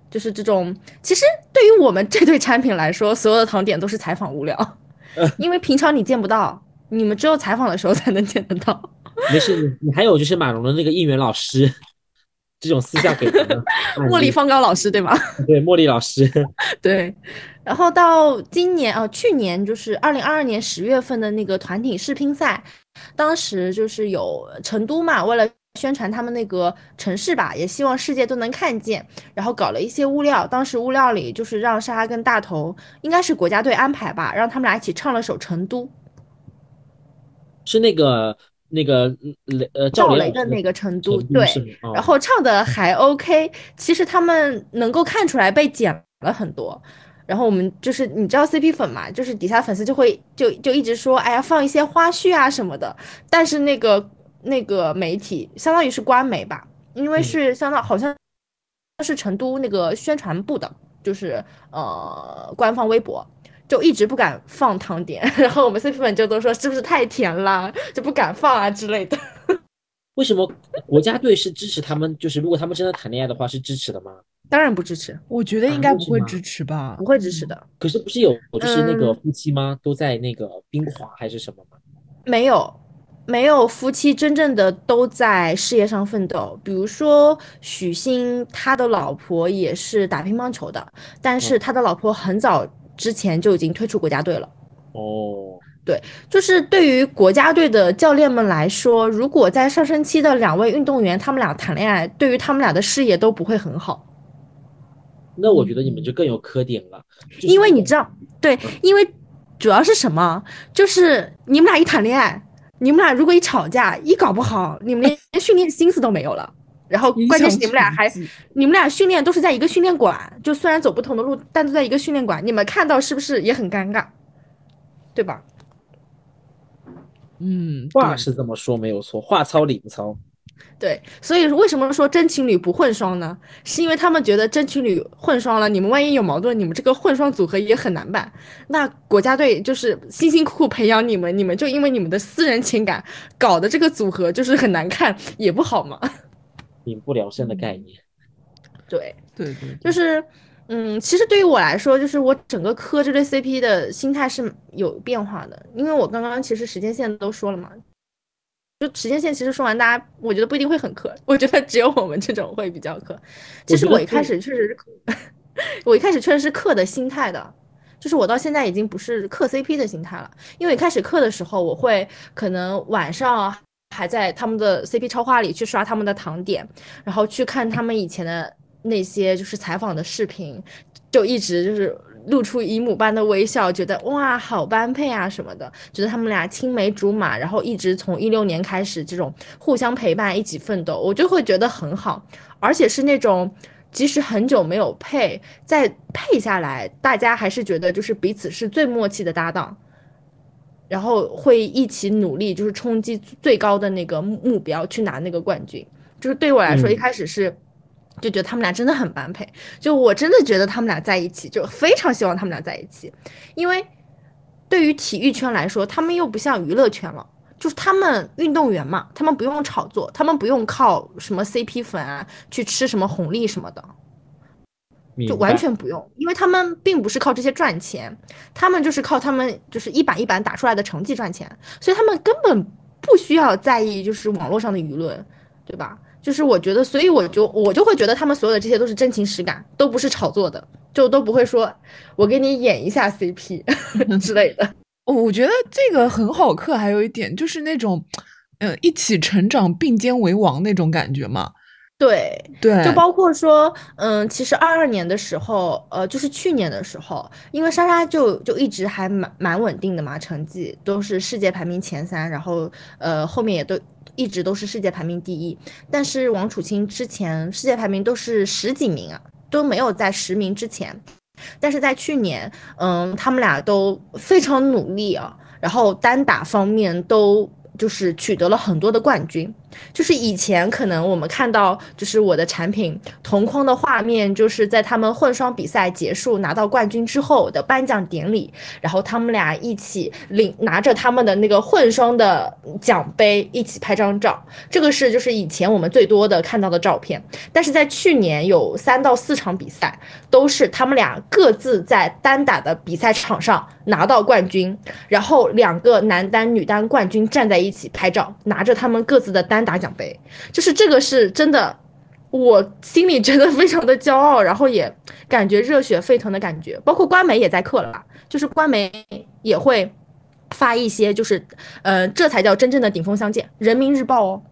就是这种。其实对于我们这对产品来说，所有的糖点都是采访物料，[LAUGHS] 因为平常你见不到，你们只有采访的时候才能见得到。没事，你你还有就是马龙的那个应援老师，这种私下给的 [LAUGHS] 茉莉方高老师对吗？对，茉莉老师，[LAUGHS] 对。然后到今年啊，去年就是二零二二年十月份的那个团体世乒赛，当时就是有成都嘛，为了宣传他们那个城市吧，也希望世界都能看见，然后搞了一些物料。当时物料里就是让莎莎跟大头，应该是国家队安排吧，让他们俩一起唱了首《成都》，是那个。那个雷呃赵雷的那个成都对，然后唱的还 OK，其实他们能够看出来被剪了很多，然后我们就是你知道 CP 粉嘛，就是底下粉丝就会就就一直说，哎呀放一些花絮啊什么的，但是那个那个媒体相当于是官媒吧，因为是相当好像是成都那个宣传部的，就是呃官方微博。就一直不敢放糖点，[LAUGHS] 然后我们 CP 粉就都说是不是太甜了，就不敢放啊之类的。为什么国家队是支持他们？就是如果他们真的谈恋爱的话，是支持的吗？当然不支持，我觉得应该不会支持吧，不会支持的。可是不是有就是那个夫妻吗？都在那个冰华还是什么吗？没有，没有夫妻真正的都在事业上奋斗。比如说许昕，他的老婆也是打乒乓球的，但是他的老婆很早。之前就已经退出国家队了。哦，对，就是对于国家队的教练们来说，如果在上升期的两位运动员他们俩谈恋爱，对于他们俩的事业都不会很好。那我觉得你们就更有磕点了，因为你知道，对，因为主要是什么？就是你们俩一谈恋爱，你们俩如果一吵架，一搞不好，你们连训练心思都没有了。然后关键是你们俩还，你们俩训练都是在一个训练馆，就虽然走不同的路，但都在一个训练馆，你们看到是不是也很尴尬，对吧？嗯，话是这么说没有错，话糙理不糙。对，所以为什么说真情侣不混双呢？是因为他们觉得真情侣混双了，你们万一有矛盾，你们这个混双组合也很难办。那国家队就是辛辛苦苦培养你们，你们就因为你们的私人情感搞的这个组合就是很难看，也不好嘛。[LAUGHS] 民不聊生的概念，对对对，就是，嗯，其实对于我来说，就是我整个磕这对 CP 的心态是有变化的，因为我刚刚其实时间线都说了嘛，就时间线其实说完，大家我觉得不一定会很磕，我觉得只有我们这种会比较磕。其实我一开始确实是，[LAUGHS] 我一开始确实是磕的心态的，就是我到现在已经不是磕 CP 的心态了，因为一开始磕的时候，我会可能晚上。还在他们的 CP 超话里去刷他们的糖点，然后去看他们以前的那些就是采访的视频，就一直就是露出姨母般的微笑，觉得哇好般配啊什么的，觉得他们俩青梅竹马，然后一直从一六年开始这种互相陪伴一起奋斗，我就会觉得很好，而且是那种即使很久没有配，再配下来，大家还是觉得就是彼此是最默契的搭档。然后会一起努力，就是冲击最高的那个目标，去拿那个冠军。就是对我来说，一开始是就觉得他们俩真的很般配，就我真的觉得他们俩在一起，就非常希望他们俩在一起。因为对于体育圈来说，他们又不像娱乐圈了，就是他们运动员嘛，他们不用炒作，他们不用靠什么 CP 粉啊去吃什么红利什么的。就完全不用，因为他们并不是靠这些赚钱，他们就是靠他们就是一板一板打出来的成绩赚钱，所以他们根本不需要在意就是网络上的舆论，对吧？就是我觉得，所以我就我就会觉得他们所有的这些都是真情实感，都不是炒作的，就都不会说我给你演一下 CP [LAUGHS] 之类的。[LAUGHS] 我觉得这个很好磕，还有一点就是那种，呃，一起成长并肩为王那种感觉嘛。对，对，就包括说，嗯，其实二二年的时候，呃，就是去年的时候，因为莎莎就就一直还蛮蛮稳定的嘛，成绩都是世界排名前三，然后呃后面也都一直都是世界排名第一。但是王楚钦之前世界排名都是十几名啊，都没有在十名之前。但是在去年，嗯，他们俩都非常努力啊，然后单打方面都。就是取得了很多的冠军，就是以前可能我们看到，就是我的产品同框的画面，就是在他们混双比赛结束拿到冠军之后的颁奖典礼，然后他们俩一起领拿着他们的那个混双的奖杯一起拍张照，这个是就是以前我们最多的看到的照片。但是在去年有三到四场比赛，都是他们俩各自在单打的比赛场上拿到冠军，然后两个男单、女单冠军站在一。起拍照，拿着他们各自的单打奖杯，就是这个是真的，我心里觉得非常的骄傲，然后也感觉热血沸腾的感觉。包括官媒也在刻了，就是官媒也会发一些，就是呃，这才叫真正的顶峰相见。人民日报哦，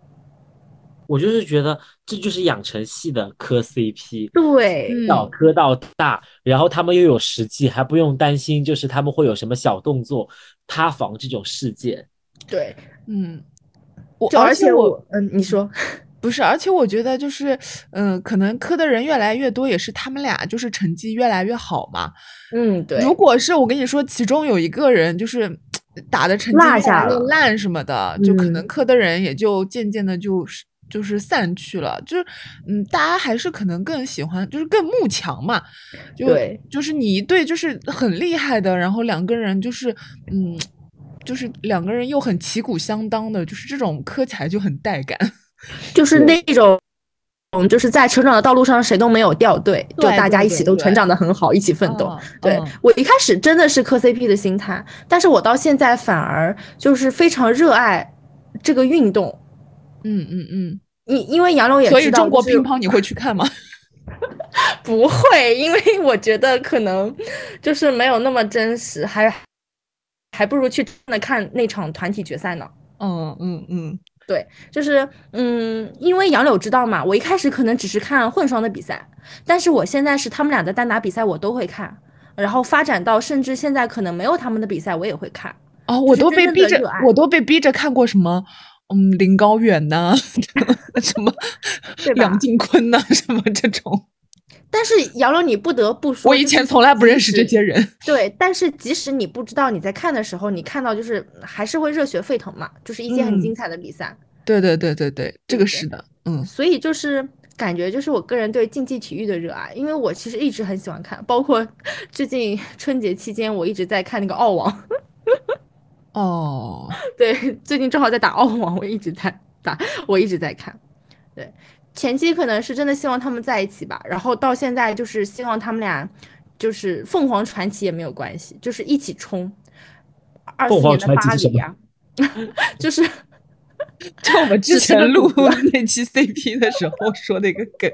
我就是觉得这就是养成系的磕 CP，对，小磕到大，然后他们又有实际，还不用担心，就是他们会有什么小动作塌房这种事件。对。嗯，我而且我嗯，你说 [LAUGHS] 不是，而且我觉得就是，嗯，可能磕的人越来越多，也是他们俩就是成绩越来越好嘛。嗯，对。如果是我跟你说，其中有一个人就是打的成绩越来越烂什么的，就可能磕的人也就渐渐的就是就是散去了。就是嗯，大家还是可能更喜欢就是更慕强嘛。对，就是你一对就是很厉害的，然后两个人就是嗯。就是两个人又很旗鼓相当的，就是这种磕起来就很带感，[LAUGHS] 就是那种，嗯，就是在成长的道路上谁都没有掉队，就大家一起都成长的很好，一起奋斗。对我一开始真的是磕 CP 的心态，但是我到现在反而就是非常热爱这个运动。嗯嗯嗯，你因为杨柳也所以中国乒乓你会去看吗？[LAUGHS] 不会，因为我觉得可能就是没有那么真实，还。还不如去真的看那场团体决赛呢。嗯嗯嗯，对，就是嗯，因为杨柳知道嘛，我一开始可能只是看混双的比赛，但是我现在是他们俩的单打比赛我都会看，然后发展到甚至现在可能没有他们的比赛我也会看。哦，我都被逼着，我都被逼着看过什么，嗯，林高远呐，[LAUGHS] 什么梁靖昆呐，什么这种。但是杨柳，你不得不说，我以前从来不认识这些人。对，但是即使你不知道，你在看的时候，你看到就是还是会热血沸腾嘛，就是一些很精彩的比赛。对对对对对，这个是的，嗯。所以就是感觉就是我个人对竞技体育的热爱，因为我其实一直很喜欢看，[LAUGHS] 包括最近春节期间我一直在看那个澳网。[LAUGHS] 哦，[LAUGHS] 对，最近正好在打澳网，我一直在打，我一直在看，对。前期可能是真的希望他们在一起吧，然后到现在就是希望他们俩，就是凤凰传奇也没有关系，就是一起冲。二四年的巴黎呀，[LAUGHS] 就是 [LAUGHS] 就我们之前录那 [LAUGHS] 期 CP 的时候说的一个梗。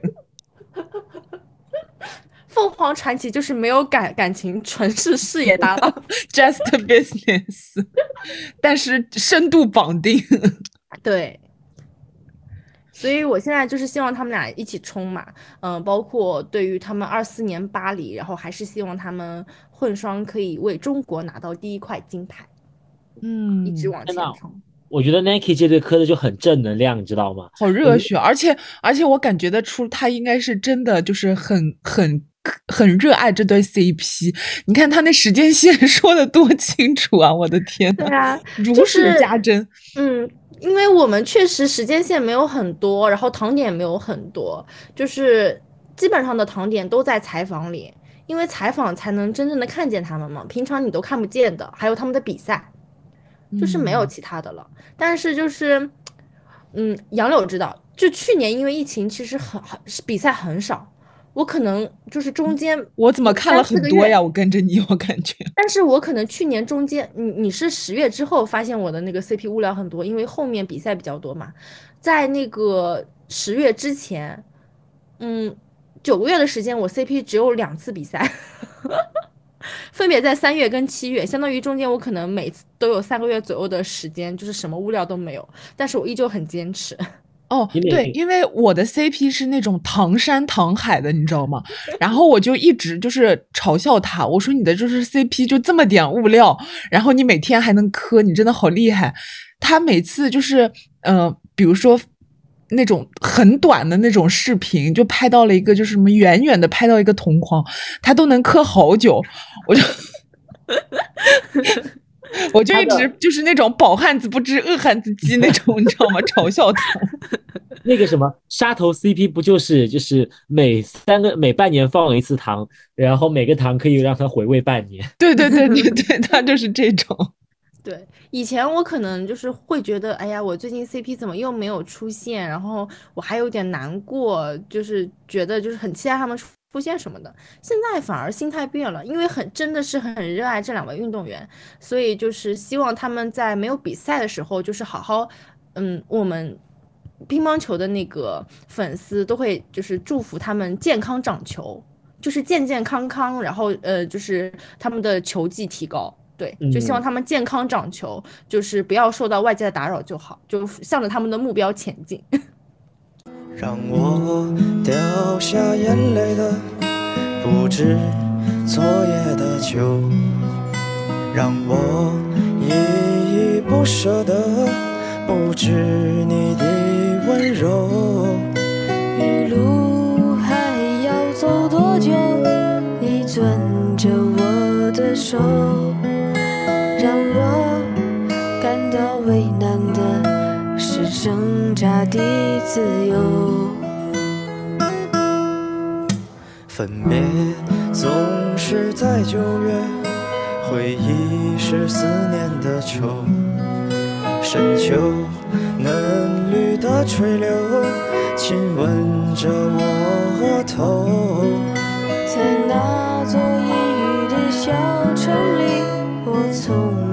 凤凰传奇就是没有感感情，纯是事业搭档，just business，但是深度绑定，对。所以，我现在就是希望他们俩一起冲嘛，嗯，包括对于他们二四年巴黎，然后还是希望他们混双可以为中国拿到第一块金牌，嗯，一直往前冲。我觉得 Nike 这对磕的就很正能量，你知道吗？好热血，而且而且我感觉得出，他应该是真的就是很很很热爱这对 CP。你看他那时间线 [LAUGHS] 说的多清楚啊！我的天对啊，如数家珍，嗯。因为我们确实时间线没有很多，然后糖点也没有很多，就是基本上的糖点都在采访里，因为采访才能真正的看见他们嘛，平常你都看不见的。还有他们的比赛，就是没有其他的了。但是就是，嗯，杨柳知道，就去年因为疫情，其实很很比赛很少。我可能就是中间，我怎么看了很多呀？我跟着你，我感觉。但是我可能去年中间，你你是十月之后发现我的那个 CP 物料很多，因为后面比赛比较多嘛。在那个十月之前，嗯，九个月的时间，我 CP 只有两次比赛，[LAUGHS] 分别在三月跟七月，相当于中间我可能每次都有三个月左右的时间，就是什么物料都没有，但是我依旧很坚持。哦，对，因为我的 CP 是那种唐山唐海的，你知道吗？然后我就一直就是嘲笑他，我说你的就是 CP 就这么点物料，然后你每天还能磕，你真的好厉害。他每次就是，呃，比如说那种很短的那种视频，就拍到了一个就是什么远远的拍到一个同框，他都能磕好久，我就。[LAUGHS] 我就一直就是那种饱汉子不知饿汉子饥那种，你知道吗？嘲笑他。[LAUGHS] 那个什么杀头 CP 不就是就是每三个每半年放一次糖，然后每个糖可以让他回味半年。对对对对对，他就是这种。[LAUGHS] 对，以前我可能就是会觉得，哎呀，我最近 CP 怎么又没有出现，然后我还有点难过，就是觉得就是很期待他们出出现什么的。现在反而心态变了，因为很真的是很热爱这两位运动员，所以就是希望他们在没有比赛的时候，就是好好，嗯，我们乒乓球的那个粉丝都会就是祝福他们健康长球，就是健健康康，然后呃，就是他们的球技提高。对，就希望他们健康长球，就是不要受到外界的打扰就好，就向着他们的目标前进。让我掉下眼泪的不止昨夜的酒，让我依依不舍的不止你的温柔。余路还要走多久？你攥着我的手，挣扎的自由。分别总是在九月，回忆是思念的愁。深秋嫩绿的垂柳，亲吻着我额头。在那座阴雨的小城里，我从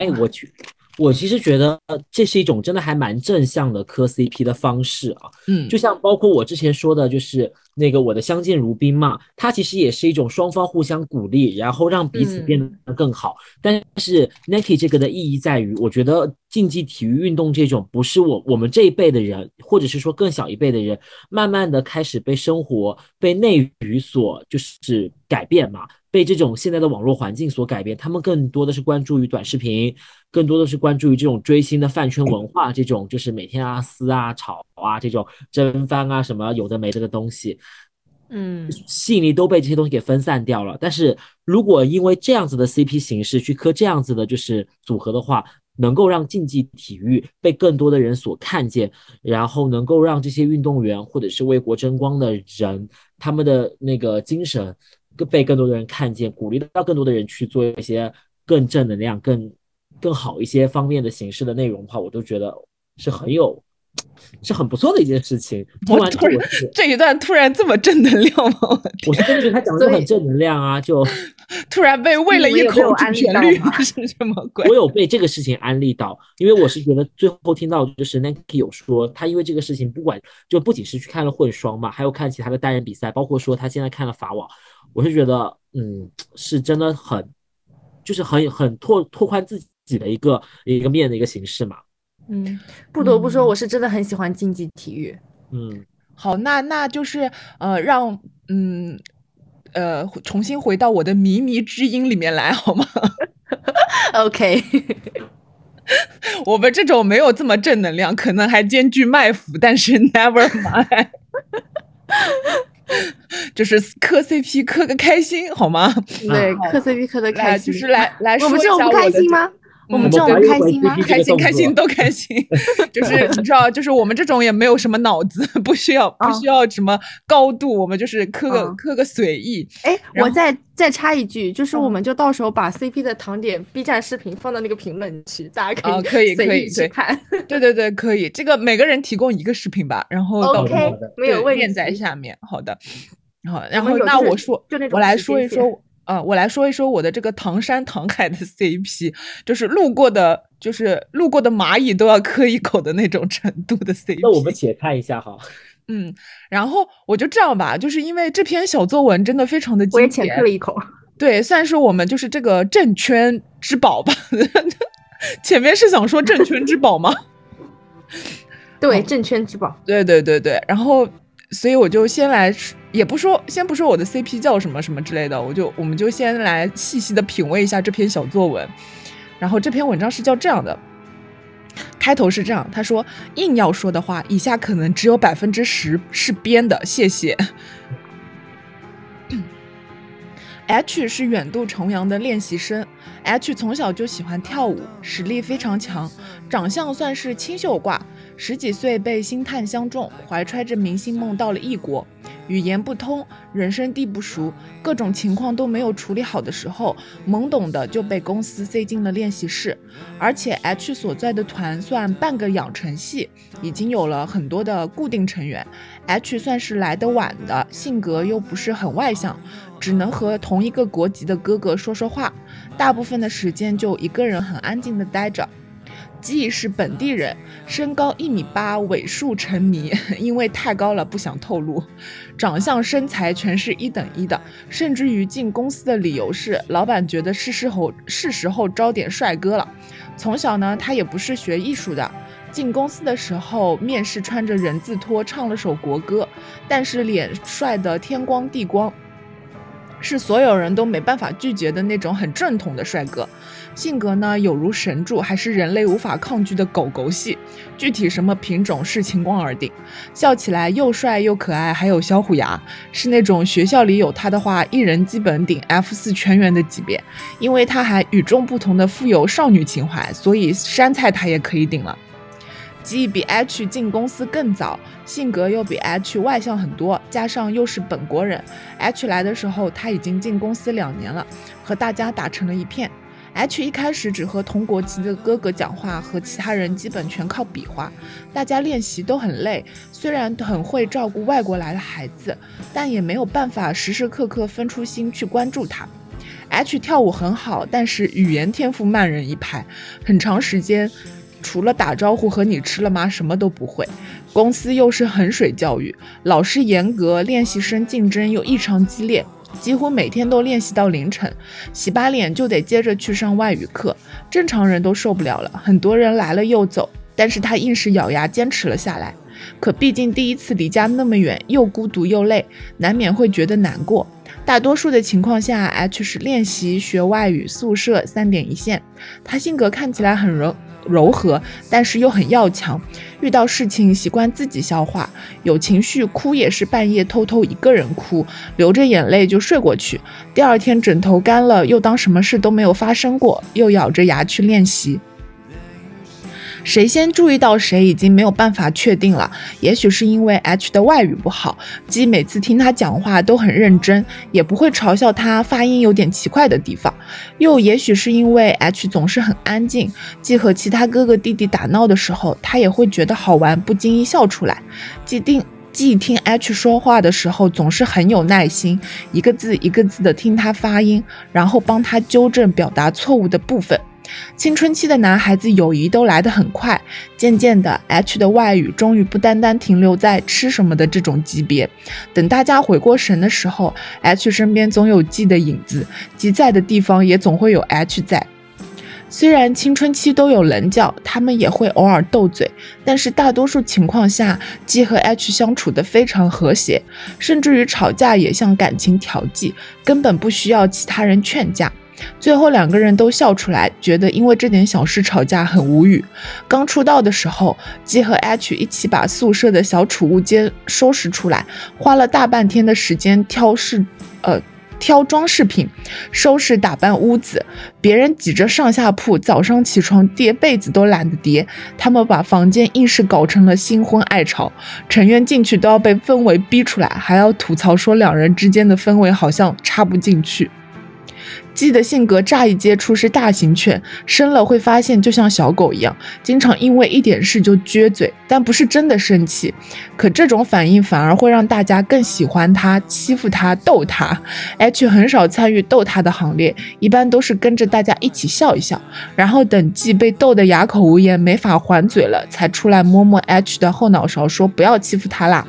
哎，我去，我其实觉得呃这是一种真的还蛮正向的磕 CP 的方式啊。嗯，就像包括我之前说的，就是那个我的相见如宾嘛，它其实也是一种双方互相鼓励，然后让彼此嗯变得更好。但是 Nike 这个的意义在于，我觉得竞技体育运动这种不是我我们这一辈的人，或者是说更小一辈的人，慢慢的开始被生活、被内娱所就是改变嘛。被这种现在的网络环境所改变，他们更多的是关注于短视频，更多的是关注于这种追星的饭圈文化，这种就是每天啊撕啊吵啊这种争番啊什么有的没的的东西，嗯，吸引力都被这些东西给分散掉了。但是如果因为这样子的 CP 形式去磕这样子的就是组合的话，能够让竞技体育被更多的人所看见，然后能够让这些运动员或者是为国争光的人，他们的那个精神更被更多的人看见，鼓励到更多的人去做一些更正能量、更更好一些方面的形式的内容的话，我都觉得是很有。是很不错的一件事情。听完之后，我突然这一段突然这么正能量吗？我的天，我是真的觉得他讲的都很正能量啊！就 [LAUGHS] 突然被喂了一口主旋律，[LAUGHS] 是什么鬼我？有被这个事情安利到，因为我是觉得最后听到就是 Nike 有说，他因为这个事情，不管就不仅是去看了混双嘛，还有看其他的单人比赛，包括说他现在看了法网，我是觉得，嗯，是真的很，就是很很拓拓宽自己的一个一个面的一个形式嘛，嗯，不得不说，我是真的很喜欢竞技体育。嗯，好，那那就是呃，让嗯呃重新回到我的靡靡之音里面来好吗？[LAUGHS] OK，[LAUGHS] 我们这种没有这么正能量，可能还兼具卖腐，但是 never mind，[LAUGHS] 就是磕 CP 磕个开心好吗？对，磕 CP 磕的开心，就是来来说我们一这种不开下我的这心吗？我们这种开心吗开心开心都开心，[LAUGHS] [LAUGHS] 就是你知道，就是我们这种也没有什么脑子，不需要不啊需要什么高度，我们就是磕个啊磕个随意。哎，我再再插一句，就是我嗯们就到时候把 CP 的糖点 B 站视频放到那个评论区，大家可以啊可以随可以去看。对对对，可以，这个每个人提供一个视频吧，然后到时 OK，候没有问对练在。下面。好的，好，然后们有就是那我说就那，我来说一说，呃，我来说一说我的这个唐山唐海的 CP，[LAUGHS] 就是路过的，就是路过的蚂蚁都要磕一口的那种程度的 CP。那我们且看一下哈。[LAUGHS] 嗯，然后我就这样吧，就是因为这篇小作文真的非常的我也经典浅喝了，一口。[LAUGHS] 对，算是我们就是这个证圈之宝吧。前面是想说证圈之宝吗？对，哦证券之宝。对对对对，然后所以我就先来，也不说先不说我的 CP 叫什么什么之类的，我就我们就先来细细的品味一下这篇小作文。然后这篇文章是叫这样的，开头是这样，他说硬要说的话，以下可能只有百分之十是编的，谢谢。[CLEARS THROAT] H 是远渡重洋的练习生，H 从小就喜欢跳舞，实力非常强，长相算是清秀挂。十几岁被星探相中，怀揣着明星梦到了异国，语言不通，人生地不熟，各种情况都没有处理好的时候，懵懂的就被公司塞进了练习室。而且 H 所在的团算半个养成系，已经有了很多的固定成员。H 算是来得晚的，性格又不是很外向，只能和同一个国籍的哥哥说说话，大部分的时间就一个人很安静的待着。G 是本地人，身高一米八，尾数沉迷，[LAUGHS] 因为太高了不想透露。长相身材全是一等一的，甚至于进公司的理由是老板觉得是时候是时候招点帅哥了。从小呢，他也不是学艺术的。进公司的时候，面试穿着人字拖唱了首国歌，但是脸帅得天光地光，是所有人都没办法拒绝的那种很正统的帅哥。性格呢，有如神助，还是人类无法抗拒的狗狗系。具体什么品种视情况而定。笑起来又帅又可爱，还有小虎牙，是那种学校里有他的话，一人基本顶 F 四全员的级别。因为他还与众不同的富有少女情怀，所以山菜他也可以顶了。G 比 H 进公司更早，性格又比 H 外向很多，加上又是本国人，H 来的时候他已经进公司两年了，和大家打成了一片。H 一开始只和同国籍的哥哥讲话，和其他人基本全靠比划。大家练习都很累，虽然很会照顾外国来的孩子，但也没有办法时时刻刻分出心去关注他。H 跳舞很好，但是语言天赋慢人一拍，很长时间除了打招呼和你吃了吗什么都不会。公司又是衡水教育，老师严格，练习生竞争又异常激烈。几乎每天都练习到凌晨，洗把脸就得接着去上外语课，正常人都受不了了。很多人来了又走，但是他硬是咬牙坚持了下来。可毕竟第一次离家那么远，又孤独又累，难免会觉得难过。大多数的情况下，H 是练习、学外语、宿舍三点一线。他性格看起来很柔柔和，但是又很要强。遇到事情习惯自己消化，有情绪哭也是半夜偷偷一个人哭，流着眼泪就睡过去。第二天枕头干了，又当什么事都没有发生过，又咬着牙去练习。谁先注意到谁已经没有办法确定了，也许是因为 H 的外语不好，G 每次听他讲话都很认真，也不会嘲笑他发音有点奇怪的地方；又也许是因为 H 总是很安静，G 和其他哥哥弟弟打闹的时候，他也会觉得好玩，不经意笑出来。既定。G 听 H 说话的时候总是很有耐心，一个字一个字的听他发音，然后帮他纠正表达错误的部分。青春期的男孩子友谊都来得很快，渐渐的，H 的外语终于不单单停留在吃什么的这种级别。等大家回过神的时候，H 身边总有 G 的影子，G 在的地方也总会有 H 在。虽然青春期都有棱角，他们也会偶尔斗嘴，但是大多数情况下，G 和 H 相处得非常和谐，甚至于吵架也像感情调剂，根本不需要其他人劝架。最后两个人都笑出来，觉得因为这点小事吵架很无语。刚出道的时候，G 和 H 一起把宿舍的小储物间收拾出来，花了大半天的时间挑饰，呃，挑装饰品，收拾打扮屋子。别人挤着上下铺，早上起床叠被子都懒得叠，他们把房间硬是搞成了新婚爱巢，成员进去都要被氛围逼出来，还要吐槽说两人之间的氛围好像插不进去。G 的性格乍一接触是大型犬，生了会发现就像小狗一样，经常因为一点事就撅嘴，但不是真的生气。可这种反应反而会让大家更喜欢他，欺负他，逗他。H 很少参与逗他的行列，一般都是跟着大家一起笑一笑，然后等 G 被逗得哑口无言，没法还嘴了，才出来摸摸 H 的后脑勺，说不要欺负他啦。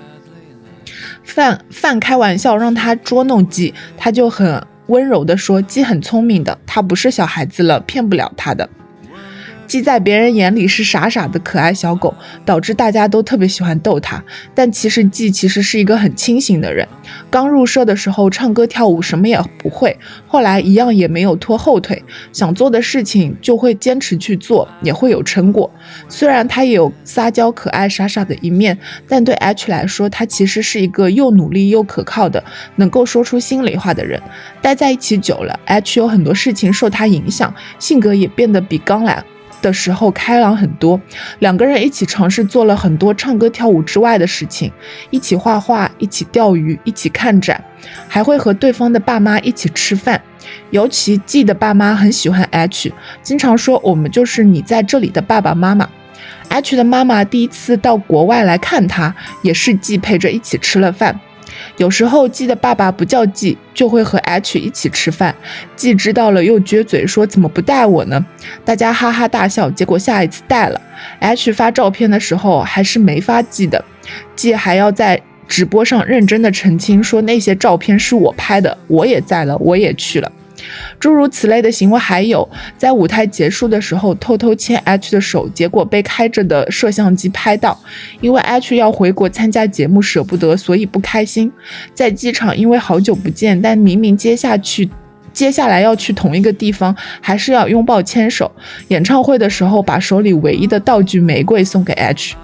范范开玩笑让他捉弄鸡他就很。温柔地说：“鸡很聪明的，它不是小孩子了，骗不了它的。”鸡在别人眼里是傻傻的可爱小狗，导致大家都特别喜欢逗它。但其实鸡其实是一个很清醒的人。刚入社的时候，唱歌跳舞什么也不会，后来一样也没有拖后腿，想做的事情就会坚持去做，也会有成果。虽然他也有撒娇、可爱、傻傻的一面，但对 H 来说，他其实是一个又努力又可靠的，能够说出心里话的人。待在一起久了，H 有很多事情受他影响，性格也变得比刚来。的时候开朗很多，两个人一起尝试做了很多唱歌跳舞之外的事情，一起画画，一起钓鱼，一起看展，还会和对方的爸妈一起吃饭。尤其 G 的爸妈很喜欢 H，经常说我们就是你在这里的爸爸妈妈。H 的妈妈第一次到国外来看他，也是 G 陪着一起吃了饭。有时候，G 的爸爸不叫 G，就会和 H 一起吃饭。G 知道了又撅嘴说：“怎么不带我呢？”大家哈哈大笑。结果下一次带了，H 发照片的时候还是没发 G 的，G 还要在直播上认真的澄清说那些照片是我拍的，我也在了，我也去了。诸如此类的行为还有，在舞台结束的时候偷偷牵 H 的手，结果被开着的摄像机拍到。因为 H 要回国参加节目，舍不得，所以不开心。在机场，因为好久不见，但明明接下去接下来要去同一个地方，还是要拥抱牵手。演唱会的时候，把手里唯一的道具玫瑰送给 H。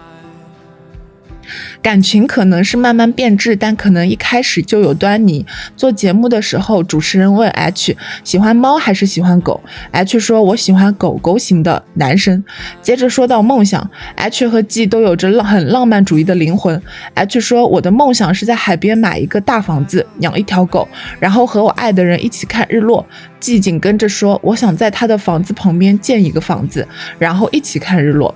感情可能是慢慢变质，但可能一开始就有端倪。做节目的时候，主持人问 H 喜欢猫还是喜欢狗，H 说：“我喜欢狗狗型的男生。”接着说到梦想，H 和 G 都有着浪很浪漫主义的灵魂。H 说：“我的梦想是在海边买一个大房子，养一条狗，然后和我爱的人一起看日落。”G 紧跟着说：“我想在他的房子旁边建一个房子，然后一起看日落。”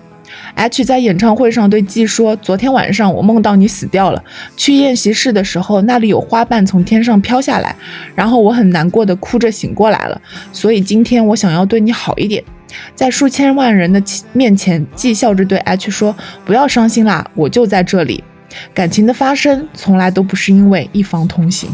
H 在演唱会上对 G 说：“昨天晚上我梦到你死掉了。去宴席室的时候，那里有花瓣从天上飘下来，然后我很难过的哭着醒过来了。所以今天我想要对你好一点。”在数千万人的面前，G 笑着对 H 说：“不要伤心啦，我就在这里。感情的发生从来都不是因为一方通行。”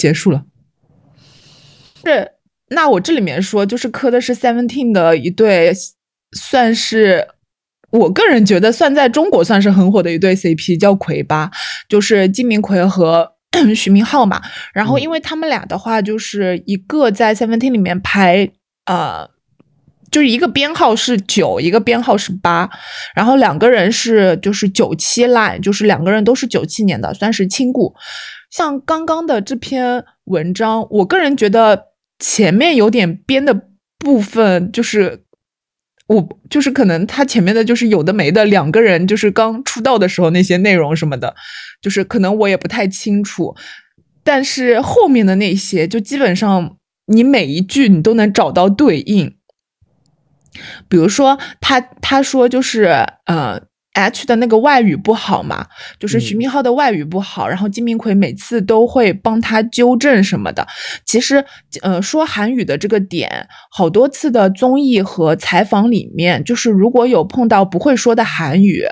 结束了，是那我这里面说，就是磕的是 Seventeen 的一对，算是我个人觉得算在中国算是很火的一对 CP，叫魁吧，就是金明奎和 [CLEARS THROAT] 徐明浩嘛。然后因为他们俩的话，就是一个在 Seventeen 里面排，呃，就是一个编号是九，一个编号是八，然后两个人是就是九七 line，就是两个人都是九七年的，算是亲故。像刚刚的这篇文章，我个人觉得前面有点编的部分，就是我就是可能他前面的就是有的没的，两个人就是刚出道的时候那些内容什么的，就是可能我也不太清楚。但是后面的那些，就基本上你每一句你都能找到对应。比如说，他他说就是呃，H 的那个外语不好嘛，就是徐明浩的外语不好，然后金明奎每次都会帮他纠正什么的。其实，呃，说韩语的这个点，好多次的综艺和采访里面，就是如果有碰到不会说的韩语，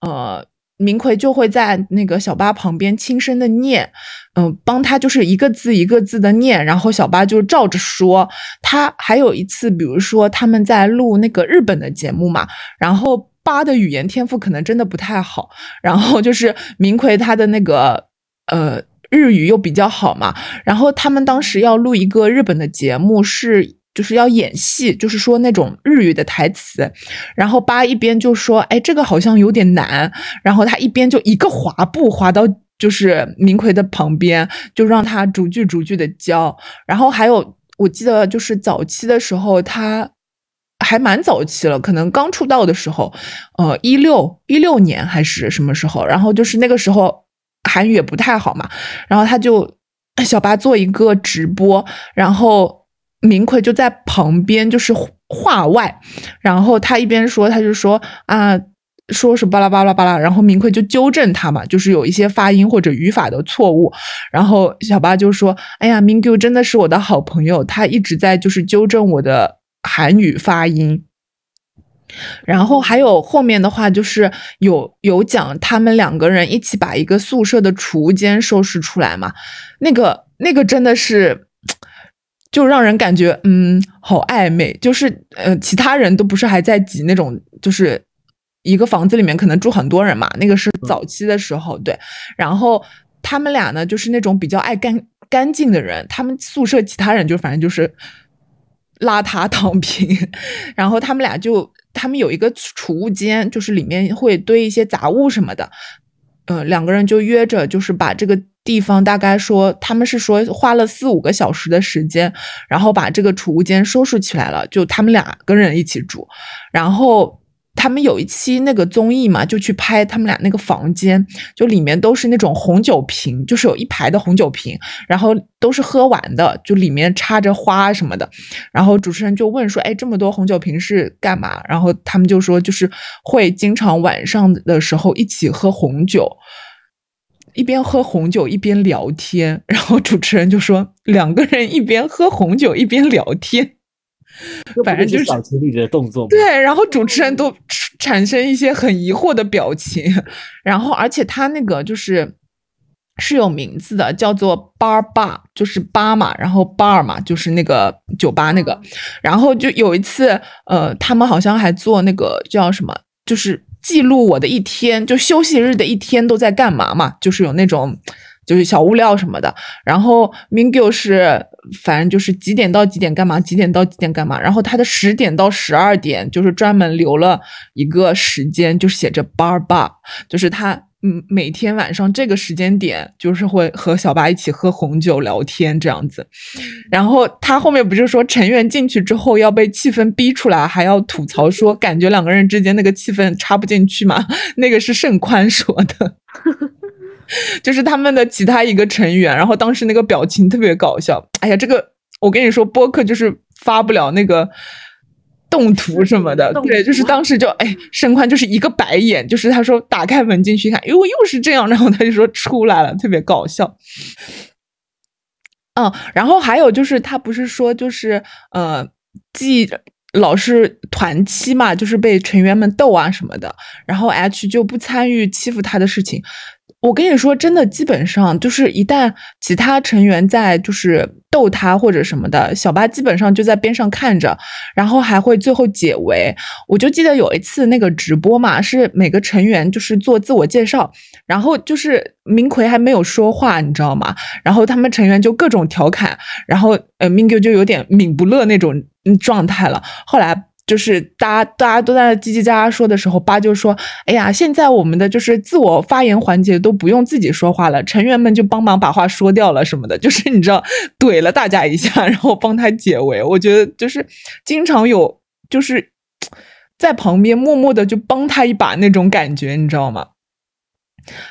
呃。明奎就会在那个小八旁边轻声的念，嗯，帮他就是一个字一个字的念，然后小八就照着说。他还有一次，比如说他们在录那个日本的节目嘛，然后八的语言天赋可能真的不太好，然后就是明奎他的那个呃日语又比较好嘛，然后他们当时要录一个日本的节目是。就是要演戏，就是说那种日语的台词，然后八一边就说：“哎，这个好像有点难。”然后他一边就一个滑步滑到就是明奎的旁边，就让他逐句逐句的教。然后还有，我记得就是早期的时候，他还蛮早期了，可能刚出道的时候，呃，一六一六年还是什么时候？然后就是那个时候韩语也不太好嘛，然后他就小八做一个直播，然后。明奎就在旁边，就是话外，然后他一边说，他就说啊，说是巴拉巴拉巴拉，然后明奎就纠正他嘛，就是有一些发音或者语法的错误，然后小八就说，哎呀，明 q 真的是我的好朋友，他一直在就是纠正我的韩语发音，然后还有后面的话就是有有讲他们两个人一起把一个宿舍的储物间收拾出来嘛，那个那个真的是。就让人感觉嗯，好暧昧。就是呃，其他人都不是还在挤那种，就是一个房子里面可能住很多人嘛。那个是早期的时候，对。然后他们俩呢，就是那种比较爱干干净的人。他们宿舍其他人就反正就是邋遢躺平。[LAUGHS] 然后他们俩就他们有一个储物间，就是里面会堆一些杂物什么的。嗯，两个人就约着，就是把这个。地方大概说，他们是说花了四五个小时的时间，然后把这个储物间收拾起来了。就他们俩个人一起住，然后他们有一期那个综艺嘛，就去拍他们俩那个房间，就里面都是那种红酒瓶，就是有一排的红酒瓶，然后都是喝完的，就里面插着花什么的。然后主持人就问说：“哎，这么多红酒瓶是干嘛？”然后他们就说：“就是会经常晚上的时候一起喝红酒。”一边喝红酒一边聊天，然后主持人就说两个人一边喝红酒一边聊天，反正就是小情侣的动作。对，然后主持人都产生一些很疑惑的表情，然后而且他那个就是是有名字的，叫做 bar bar，就是八嘛，然后 bar 嘛，就是那个酒吧那个，然后就有一次，呃，他们好像还做那个叫什么，就是。记录我的一天，就休息日的一天都在干嘛嘛？就是有那种，就是小物料什么的。然后 Mingyu 是，反正就是几点到几点干嘛，几点到几点干嘛。然后他的十点到十二点，就是专门留了一个时间，就写着 bar bar，就是他。嗯，每天晚上这个时间点，就是会和小八一起喝红酒聊天这样子。然后他后面不是说成员进去之后要被气氛逼出来，还要吐槽说感觉两个人之间那个气氛插不进去嘛？[LAUGHS] 那个是盛宽说的，[LAUGHS] 就是他们的其他一个成员。然后当时那个表情特别搞笑。哎呀，这个我跟你说，播客就是发不了那个。动图什么的，对，就是当时就哎，申宽就是一个白眼，就是他说打开门进去看，哟，又是这样，然后他就说出来了，特别搞笑。嗯，然后还有就是他不是说就是呃，记老是团欺嘛，就是被成员们斗啊什么的，然后 H 就不参与欺负他的事情。我跟你说，真的，基本上就是一旦其他成员在就是逗他或者什么的，小八基本上就在边上看着，然后还会最后解围。我就记得有一次那个直播嘛，是每个成员就是做自我介绍，然后就是明奎还没有说话，你知道吗？然后他们成员就各种调侃，然后呃，明奎就有点抿不乐那种状态了。后来就是大家大家都在叽叽喳喳说的时候，八就说：“哎呀，现在我们的就是自我发言环节都不用自己说话了，成员们就帮忙把话说掉了什么的，就是你知道怼了大家一下，然后帮他解围。我觉得就是经常有就是在旁边默默的就帮他一把那种感觉，你知道吗？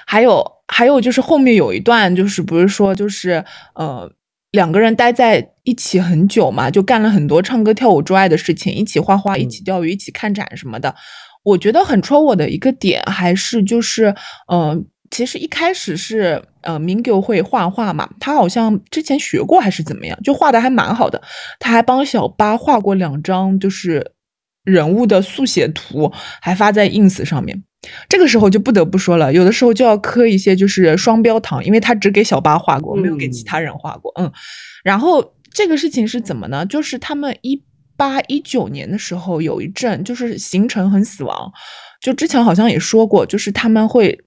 还有还有就是后面有一段就是不是说就是呃。”两个人待在一起很久嘛，就干了很多唱歌跳舞之外的事情，一起画画，一起钓鱼，一起看展什么的。我觉得很戳我的一个点，还是就是，嗯，其实一开始是，呃，Mingyu 会画画嘛，他好像之前学过还是怎么样，就画的还蛮好的。他还帮小八画过两张，就是人物的速写图，还发在 ins 上面。这个时候就不得不说了，有的时候就要磕一些就是双标糖，因为他只给小八画过，没有给其他人画过。嗯，然后这个事情是怎么呢？就是他们一八一九年的时候有一阵就是行程很死亡，就之前好像也说过，就是他们会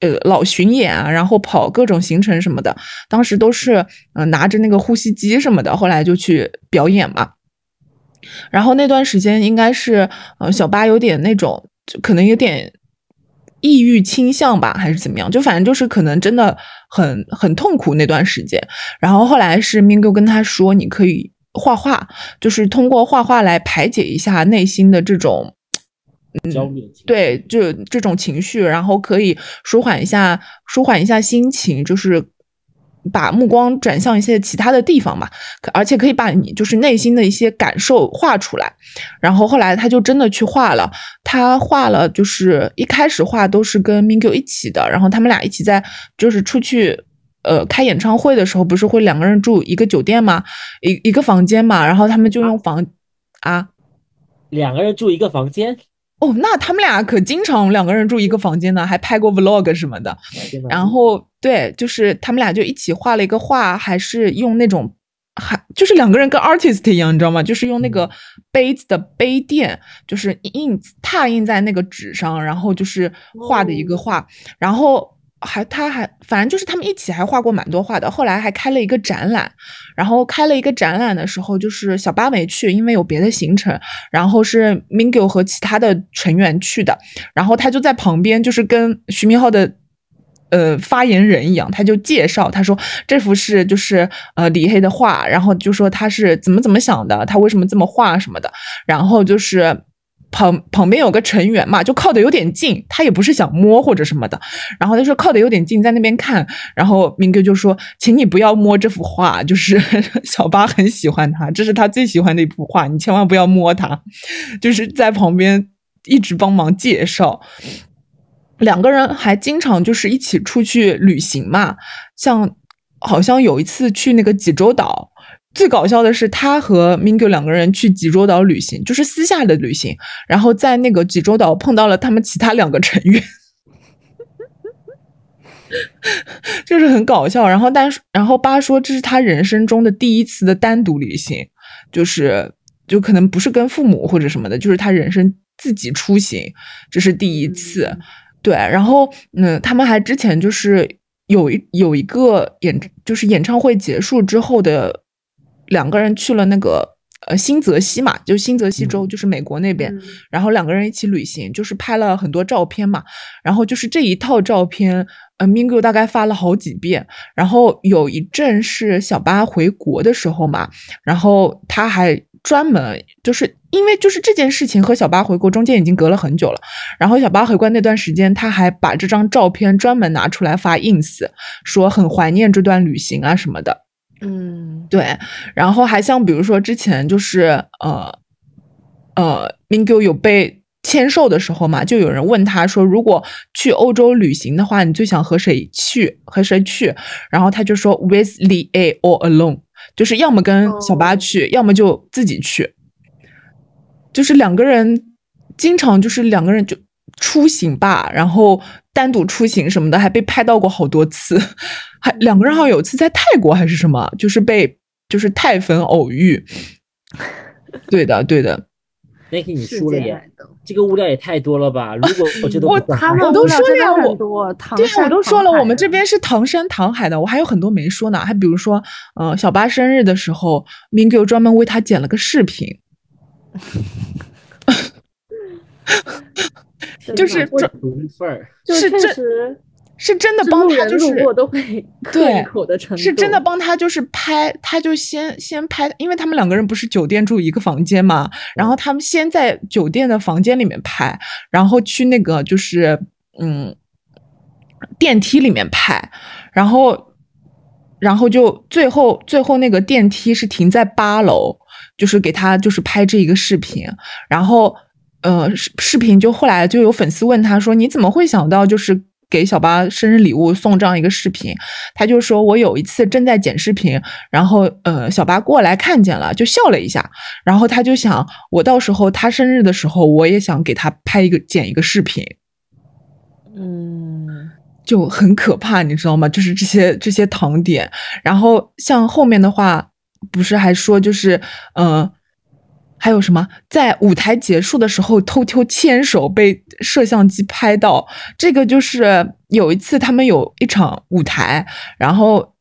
呃老巡演啊，然后跑各种行程什么的，当时都是嗯拿着那个呼吸机什么的，后来就去表演嘛。然后那段时间应该是呃小八有点那种，就可能有点。抑郁倾向吧，还是怎么样？就反正就是可能真的很很痛苦那段时间。然后后来是 Mingo 跟他说：“你可以画画，就是通过画画来排解一下内心的这种焦虑。对，就这种情绪，然后可以舒缓一下，舒缓一下心情，就是。”把目光转向一些其他的地方嘛，而且可以把你就是内心的一些感受画出来。然后后来他就真的去画了，他画了，就是一开始画都是跟 Mingyu 一起的，然后他们俩一起在就是出去呃开演唱会的时候，不是会两个人住一个酒店吗？一一个房间嘛，然后他们就用房啊，两个人住一个房间。哦，那他们俩可经常两个人住一个房间呢，还拍过 vlog 什么的。然后对，就是他们俩就一起画了一个画，还是用那种，还就是两个人跟 artist 一样，你知道吗？就是用那个杯子的杯垫，就是印拓印在那个纸上，然后就是画的一个画，然后。还，他还，反正就是他们一起还画过蛮多画的。后来还开了一个展览，然后开了一个展览的时候，就是小八没去，因为有别的行程。然后是 Mingyu 和其他的成员去的，然后他就在旁边，就是跟徐明浩的呃发言人一样，他就介绍，他说这幅是就是呃李黑的画，然后就说他是怎么怎么想的，他为什么这么画什么的，然后就是。旁旁边有个成员嘛，就靠的有点近，他也不是想摸或者什么的，然后他说靠的有点近，在那边看，然后明哥就说，请你不要摸这幅画，就是小八很喜欢他，这是他最喜欢的一幅画，你千万不要摸它，就是在旁边一直帮忙介绍，两个人还经常就是一起出去旅行嘛，像好像有一次去那个济州岛。最搞笑的是，他和 Mingyu 两个人去济州岛旅行，就是私下的旅行。然后在那个济州岛碰到了他们其他两个成员，[LAUGHS] 就是很搞笑。然后，但是，然后八说这是他人生中的第一次的单独旅行，就是就可能不是跟父母或者什么的，就是他人生自己出行，这是第一次。对，然后，嗯，他们还之前就是有一有一个演，就是演唱会结束之后的。两个人去了那个呃新泽西嘛，就新泽西州，就是美国那边。然后两个人一起旅行，就是拍了很多照片嘛。然后就是这一套照片，呃，Mingo 大概发了好几遍。然后有一阵是小八回国的时候嘛，然后他还专门就是因为就是这件事情和小八回国中间已经隔了很久了。然后小八回国那段时间，他还把这张照片专门拿出来发 ins，说很怀念这段旅行啊什么的。嗯，对，然后还像比如说之前就是呃呃，Mingyu 有被签售的时候嘛，就有人问他说，如果去欧洲旅行的话，你最想和谁去？和谁去？然后他就说 with the A or alone，就是要么跟小八去，要么就自己去，就是两个人经常就是两个人就出行吧，然后。单独出行什么的，还被拍到过好多次，还两个人好像有次在泰国还是什么，就是被就是泰粉偶遇。对的，对的。那给你输了耶，这个物料也太多了吧？如果我觉得我我都说了，我对，我都说了，我们这边是唐山唐海的，我还有很多没说呢。还比如说，呃，小八生日的时候，Mingyu 专门为他剪了个视频。[LAUGHS] 就是这独一份儿。是确真实是真的帮他，就是路过都会 [LAUGHS] 对一口的程度，是真的帮他，就是拍，他就先先拍，因为他们两个人不是酒店住一个房间嘛，然后他们先在酒店的房间里面拍，然后去那个就是嗯电梯里面拍，然后然后就最后最后那个电梯是停在八楼，就是给他就是拍这一个视频，然后呃视视频就后来就有粉丝问他说你怎么会想到就是给小八生日礼物送这样一个视频？他就说我有一次正在剪视频，然后呃小八过来看见了，就笑了一下，然后他就想我到时候他生日的时候我也想给他拍一个剪一个视频，嗯，就很可怕，你知道吗？就是这些这些糖点，然后像后面的话，不是还说就是呃，还有什么在舞台结束的时候偷偷牵手被摄像机拍到，这个就是有一次他们有一场舞台，然后。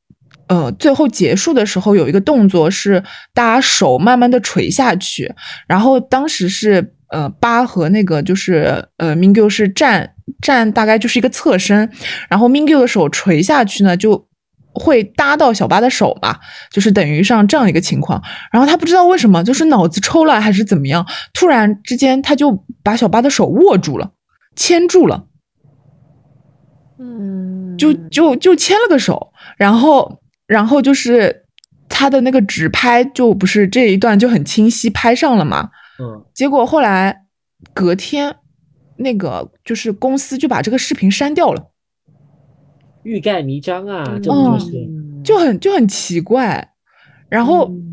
呃，最后结束的时候有一个动作是大家手慢慢的垂下去，然后当时是呃八和那个就是呃 Mingyu 是站站大概就是一个侧身，然后 Mingyu 的手垂下去呢就会搭到小巴的手嘛，就是等于上这样一个情况。然后他不知道为什么就是脑子抽了还是怎么样，突然之间他就把小巴的手握住了，牵住了。嗯，就就就牵了个手，然后然后就是他的那个直拍就不是这一段就很清晰拍上了嘛，嗯，结果后来隔天那个就是公司就把这个视频删掉了，欲盖弥彰啊，这哦不就是？就很就很奇怪，然后。嗯。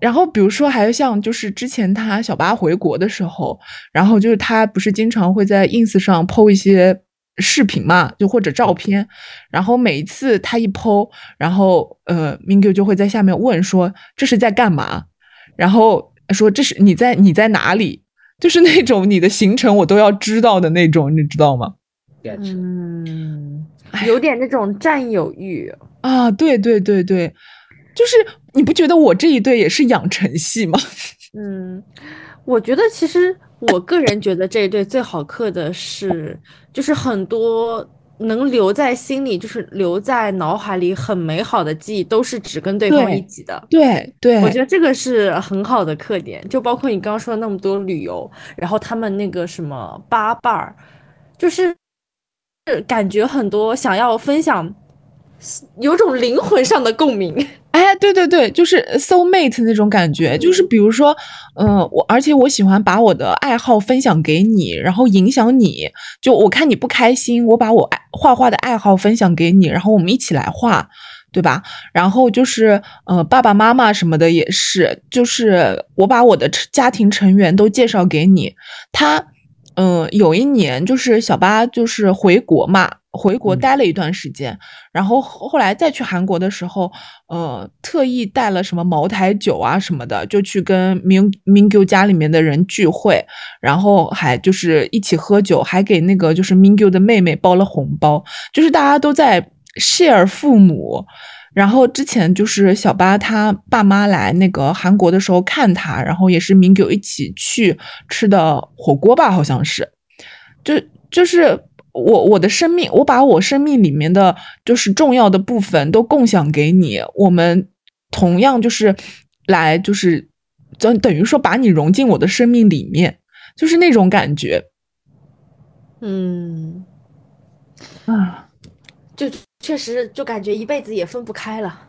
然后，比如说，还有像就是之前他小八回国的时候，然后就是他不是经常会在 ins 上 po 一些视频嘛，就或者照片，然后每一次他一 po，然后呃，Mingyu 就会在下面问说这是在干嘛，然后说这是你在你在哪里，就是那种你的行程我都要知道的那种，你知道吗？Get 嗯，有点那种占有欲。啊，对对对对，就是你不觉得我这一对也是养成系吗？[LAUGHS] 嗯，我觉得其实我个人觉得这一对最好磕的是，就是很多能留在心里，就是留在脑海里很美好的记忆，都是只跟对方一起的。对对，我觉得这个是很好的特点，就包括你刚刚说的那么多旅游，然后他们那个什么八瓣儿，就是是感觉很多想要分享，有种灵魂上的共鸣。[LAUGHS] 哎，对对对，就是 soul mate 那种感觉，就是比如说，嗯、我而且我喜欢把我的爱好分享给你，然后影响你。就我看你不开心，我把我爱画画的爱好分享给你，然后我们一起来画，对吧？然后就是，呃，爸爸妈妈什么的也是，就是我把我的成家庭成员都介绍给你。他，嗯、有一年就是小八就是回国嘛，回国嗯待了一段时间，然后后后来再去韩国的时候，呃，特意带了什么茅台酒啊什么的，就去跟 Min Mingyu 家里面的人聚会，然后还就是一起喝酒，还给那个就是 Mingyu 的妹妹包了红包，就是大家都在 share 父母。然后之前就是小八他爸妈来那个韩国的时候看他，然后也是 Mingyu 一起去吃的火锅吧，好像是，就就是我我的生命，我把我生命里面的就是重要的部分都共享给你，我们同样就是来就是等等于说把你融进我的生命里面，就是那种感觉。嗯，啊，就确实就感觉一辈子也分不开了。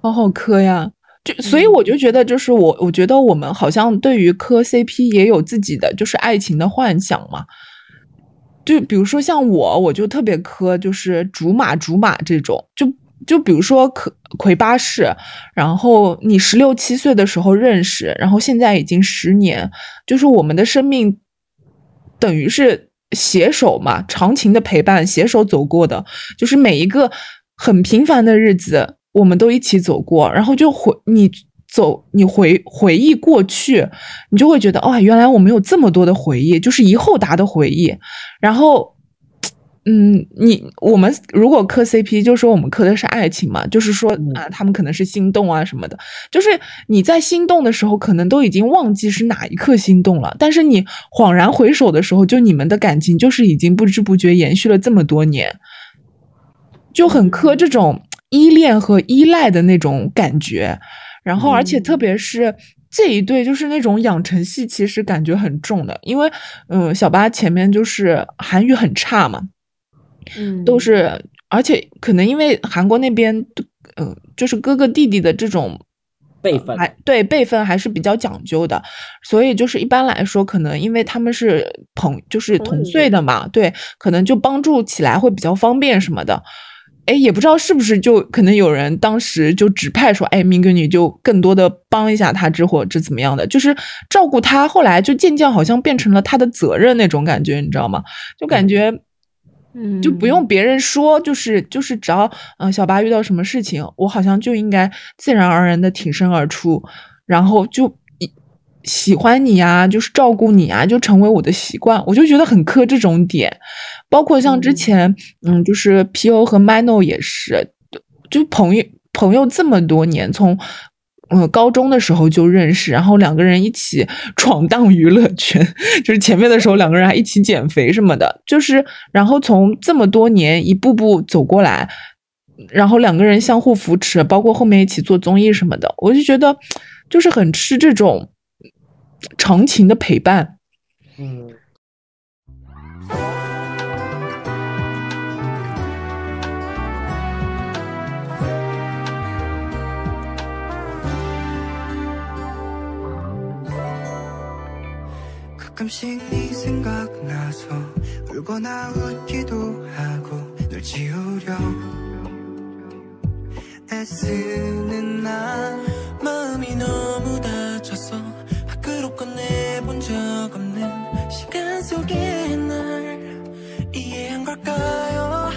好好磕呀。就所以我就觉得，就是我我觉得我们好像对于磕 CP 也有自己的就是爱情的幻想嘛。就比如说像我，我就特别磕，就是竹马竹马这种，就就比如说可魁巴士，然后你十六七岁的时候认识，然后现在已经十年，就是我们的生命等于是携手嘛，长情的陪伴，携手走过的，就是每一个很平凡的日子，我们都一起走过，然后就回你走，你回回忆过去，你就会觉得，哦、原来我们有这么多的回忆，就是以后达的回忆，然后嗯，你我们如果磕 CP，就说我们磕的是爱情嘛，就是说啊，他们可能是心动啊什么的。就是你在心动的时候，可能都已经忘记是哪一刻心动了，但是你恍然回首的时候，就你们的感情就是已经不知不觉延续了这么多年，就很磕这种依恋和依赖的那种感觉。然后，而且特别是。这一对就是那种养成系，其实感觉很重的，因为，嗯，小八前面就是韩语很差嘛，嗯，都是，而且可能因为韩国那边，嗯，就是哥哥弟弟的这种辈分，还对辈分还是比较讲究的，所以就是一般来说，可能因为他们是朋就是同岁的嘛，对，可能就帮助起来会比较方便什么的。哎，也不知道是不是就可能有人当时就指派说，哎，明哥你就更多的帮一下他，之或者怎么样的，就是照顾他。后来就渐渐好像变成了他的责任那种感觉，你知道吗？就感觉，嗯，就不用别人说，就是就是只要嗯小八遇到什么事情，我好像就应该自然而然的挺身而出，然后就喜欢你啊，就是照顾你啊，就成为我的习惯。我就觉得很磕这种点。包括像之前，嗯，就是 P.O 和 Mano 也是，就朋友朋友这么多年，从嗯高中的时候就认识，然后两个人一起闯荡娱乐圈，[LAUGHS] 就是前面的时候两个人还一起减肥什么的，就是然后从这么多年一步步走过来，然后两个人相互扶持，包括后面一起做综艺什么的，我就觉得就是很吃这种长情的陪伴，嗯。 가끔씩 네 생각나서 울거나 웃기도 하고 널 지우려. 애쓰는 나 마음이 너무 다쳐서 밖으로 꺼내본 적 없는 시간 속에 날 이해한 걸까요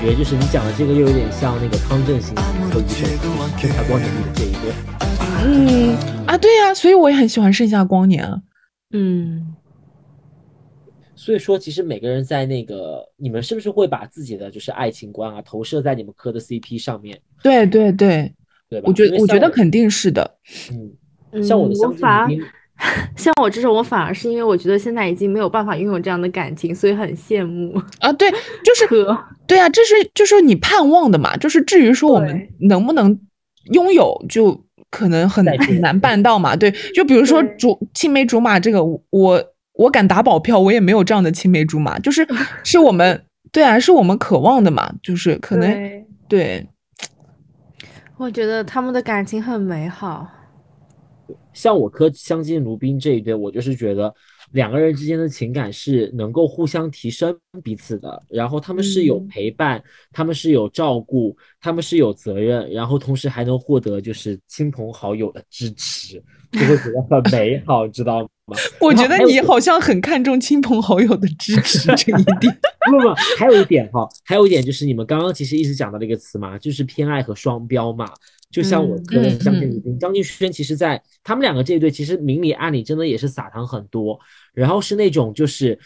觉就是你讲的这个又有点像那个汤镇行和一首《盛夏光年》里的这一对。嗯啊，对呀、所以我也很喜欢《盛夏光年》啊。嗯，所以说，其实每个人在那个，你们是不是会把自己的就是爱情观啊投射在你们磕的 CP 上面，对对对，对吧？我觉得我觉得肯定是的。嗯，嗯像我的相我反而敬如宾，[LAUGHS] 像我这种，我反而是因为我觉得现在已经没有办法拥有这样的感情，所以很羡慕。啊，对，就是对啊，这是就是你盼望的嘛。就是至于说我们能不能拥有，就可能很很难办到嘛。对，就比如说对竹青梅竹马这个，我我敢打保票，我也没有这样的青梅竹马，就是 [LAUGHS] 是我们对啊，是我们渴望的嘛。就是可能对，对我觉得他们的感情很美好。像我磕相敬如宾这一对，我就是觉得两个人之间的情感是能够互相提升彼此的，然后他们是有嗯陪伴，他们是有照顾，他们是有责任，然后同时还能获得就是亲朋好友的支持，就会觉得很美好，[LAUGHS] 知道吗？[LAUGHS] 我觉得你好像很看重亲朋好友的支持 [LAUGHS] 这一点。不 [LAUGHS] 不不，还有一点哈，还有一点就是你们刚刚其实一直讲到的一个词嘛，就是偏爱和双标嘛。就像我嗯磕的嗯嗯张敬轩、张敬轩，其实在他们两个这一对，其实明里暗里真的也是撒糖很多，然后是那种就是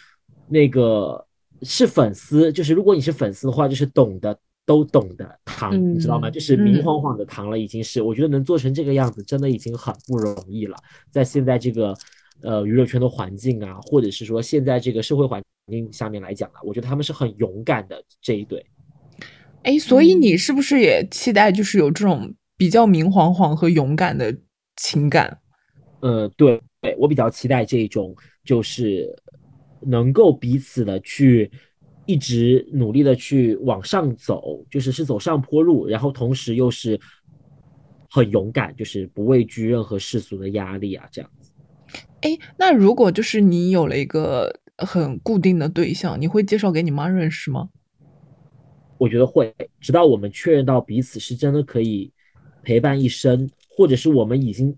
那个是粉丝，就是如果你是粉丝的话，就是懂的都懂的糖，你知道吗？嗯就是明嗯晃晃的糖了，已经是我觉得能做成这个样子，真的已经很不容易了，在现在这个。呃，娱乐圈的环境啊，或者是说现在这个社会环境下面来讲啊，我觉得他们是很勇敢的这一对。哎，所以嗯你是不是也期待就是有这种比较明晃晃和勇敢的情感？呃，对，对我比较期待这一种，就是能够彼此的去一直努力的去往上走，就是是走上坡路，然后同时又是很勇敢，就是不畏惧任何世俗的压力啊，这样子。哎，那如果就是你有了一个很固定的对象，你会介绍给你妈认识吗？我觉得会，直到我们确认到彼此是真的可以陪伴一生，或者是我们已经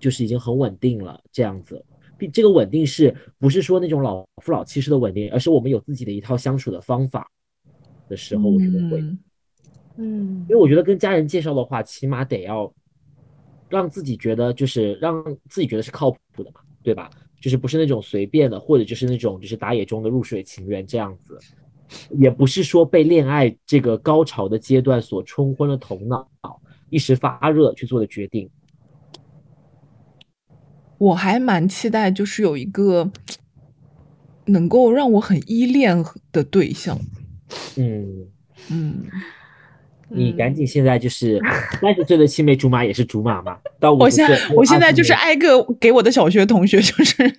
就是已经很稳定了这样子。并这个稳定是不是说那种老夫老妻式的稳定，而是我们有自己的一套相处的方法的时候，我觉得会。嗯嗯因为我觉得跟家人介绍的话，起码得要让自己觉得就是让自己觉得是靠谱的嘛，对吧？就是不是那种随便的，或者就是那种就是打野中的入水情缘这样子，也不是说被恋爱这个高潮的阶段所冲昏了头脑，一时发热去做的决定。我还蛮期待，就是有一个能够让我很依恋的对象。嗯，嗯，你嗯赶紧现在就是三十岁的青梅竹马也是竹马嘛，到五我现在十岁还有20我现在就是挨个给我的小学同学，就是 [LAUGHS]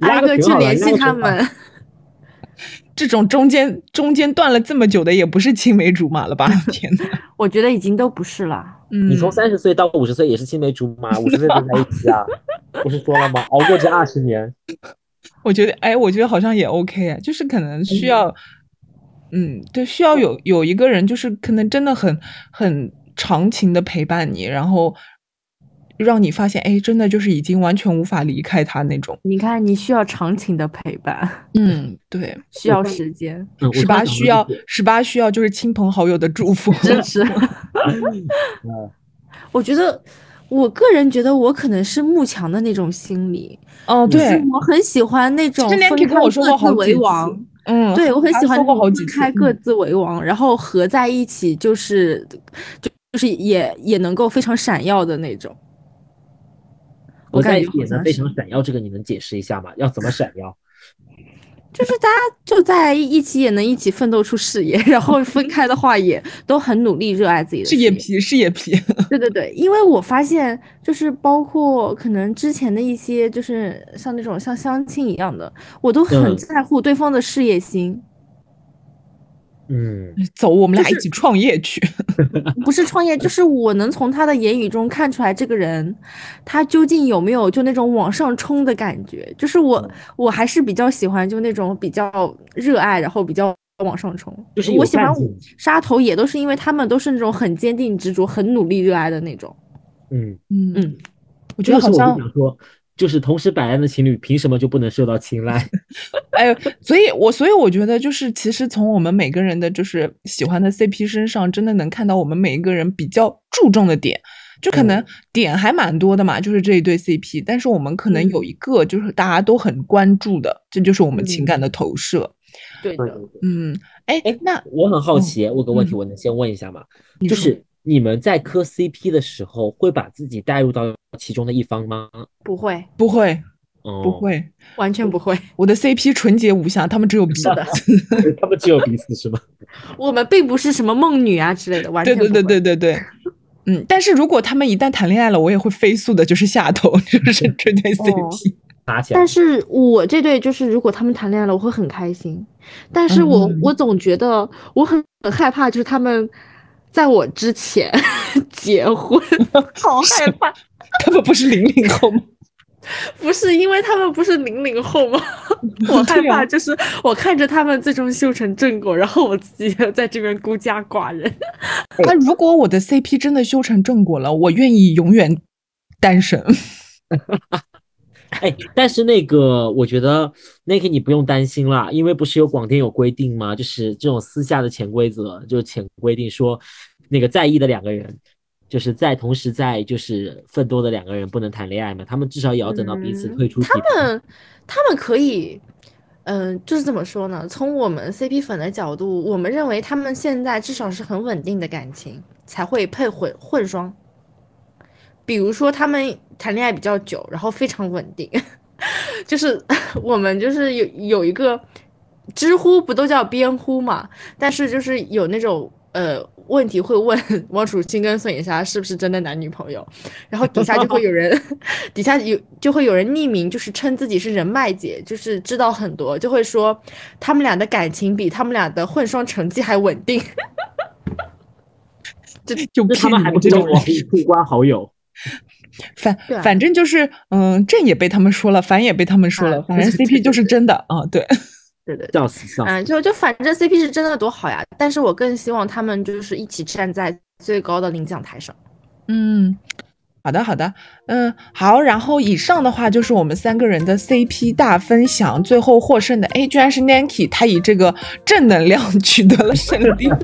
挨个去联系他们。[LAUGHS] 这种中间中间断了这么久的，也不是青梅竹马了吧？[LAUGHS] 天呐，我觉得已经都不是了。嗯，你从三十岁到五十岁也是青梅竹马，五十岁才在一起啊，不是说了吗？熬过这二十年，我觉得，哎，我觉得好像也 OK 啊，就是可能需要，嗯，对，需要有有一个人，就是可能真的很很长情的陪伴你，然后让你发现，哎，真的就是已经完全无法离开他那种。你看，你需要长情的陪伴，嗯，对，需要时间十八需要十八需要就是亲朋好友的祝福。[LAUGHS] 支持。[LAUGHS] 嗯我觉得，我个人觉得我可能是慕强的那种心理，哦，对，我很喜欢那种之前分开我说各自过好几次为王。嗯，对，我很喜欢说过好几次，分开各嗯自为王，然后合在一起，就是就就是也也能够非常闪耀的那种。我感觉也能非常闪耀，这个你能解释一下吗？要怎么闪耀？就是大家就在一起也能一起奋斗出事业，[LAUGHS] 然后分开的话也都很努力热爱自己的事业。皮，是野皮。对对对，因为我发现就是包括可能之前的一些就是像那种像相亲一样的，我都很嗯在乎对方的事业心，嗯，[LAUGHS] 走，我们俩一起创业去。[LAUGHS] 不是创业，就是我能从他的言语中看出来这个人他究竟有没有就那种往上冲的感觉。就是我我还是比较喜欢就那种比较热爱，然后比较往上冲。就是我喜欢杀头，也都是因为他们都是那种很坚定执着、很努力热爱的那种。嗯，嗯嗯，我觉得好像就是同时摆烂的情侣，凭什么就不能受到青睐？[LAUGHS] 哎，所以我所以我觉得就是，其实从我们每个人的就是喜欢的 CP 身上，真的能看到我们每一个人比较注重的点。就可能嗯点还蛮多的嘛，就是这一对 CP，但是我们可能嗯有一个就是大家都很关注的，这就是我们情感的投射。对的，嗯，哎哎，那我很好奇，我有个问题，嗯我能先问一下吗？就是你们在磕 CP 的时候，会把自己带入到其中的一方吗？不会，不会哦，不，会，完全不会。我的 CP 纯洁无瑕，他们只有彼此。[LAUGHS] 他们只有彼此是吗？我们并不是什么梦女啊之类的，完对对全不会对对对对。嗯，但是如果他们一旦谈恋爱了，我也会飞速的，就是下头，[LAUGHS] 就是这对 CP。打起来但，是我这对就是，如果他们谈恋爱了，我会很开心。但是我、嗯我总觉得我很很害怕，就是他们在我之前 [LAUGHS] 结婚，好害怕。他们不是零零后吗？[LAUGHS] 不是因为他们不是零零后吗？[LAUGHS] 我害怕，就是我看着他们最终修成正果，然后我自己在这边孤家寡人。[LAUGHS] 那如果我的 CP 真的修成正果了，我愿意永远单身。哎，但是那个，我觉得那个你不用担心啦，因为不是有广电有规定吗？就是这种私下的潜规则，就是潜规定说，那个在意的两个人，就是在同时在就是奋斗的两个人不能谈恋爱嘛，他们至少也要等到彼此嗯退出体他。们他们可以，嗯、就是怎么说呢？从我们 CP 粉的角度，我们认为他们现在至少是很稳定的感情，才会配混混双。比如说他们谈恋爱比较久，然后非常稳定，[LAUGHS] 就是 [LAUGHS] 我们就是有有一个知乎不都叫边乎嘛，但是就是有那种呃问题会问 [LAUGHS] 汪楚钦跟孙颖莎是不是真的男女朋友，然后底下就会有人 [LAUGHS] 底下有就会有人匿名就是称自己是人脉姐，就是知道很多，就会说他们俩的感情比他们俩的混双成绩还稳定。[LAUGHS] 就那他们还不知道网易互关好友，反反正就是，嗯，正也被他们说了，反也被他们说了，啊反正 CP 就是真的啊，对。对对对。笑死笑死。嗯，就就反正 CP 是真的多好呀，但是我更希望他们就是一起站在最高的领奖台上。嗯，好的好的，嗯好，然后以上的话就是我们三个人的 CP 大分享，最后获胜的，哎，居然是 Nanki，他以这个正能量取得了胜利。[LAUGHS]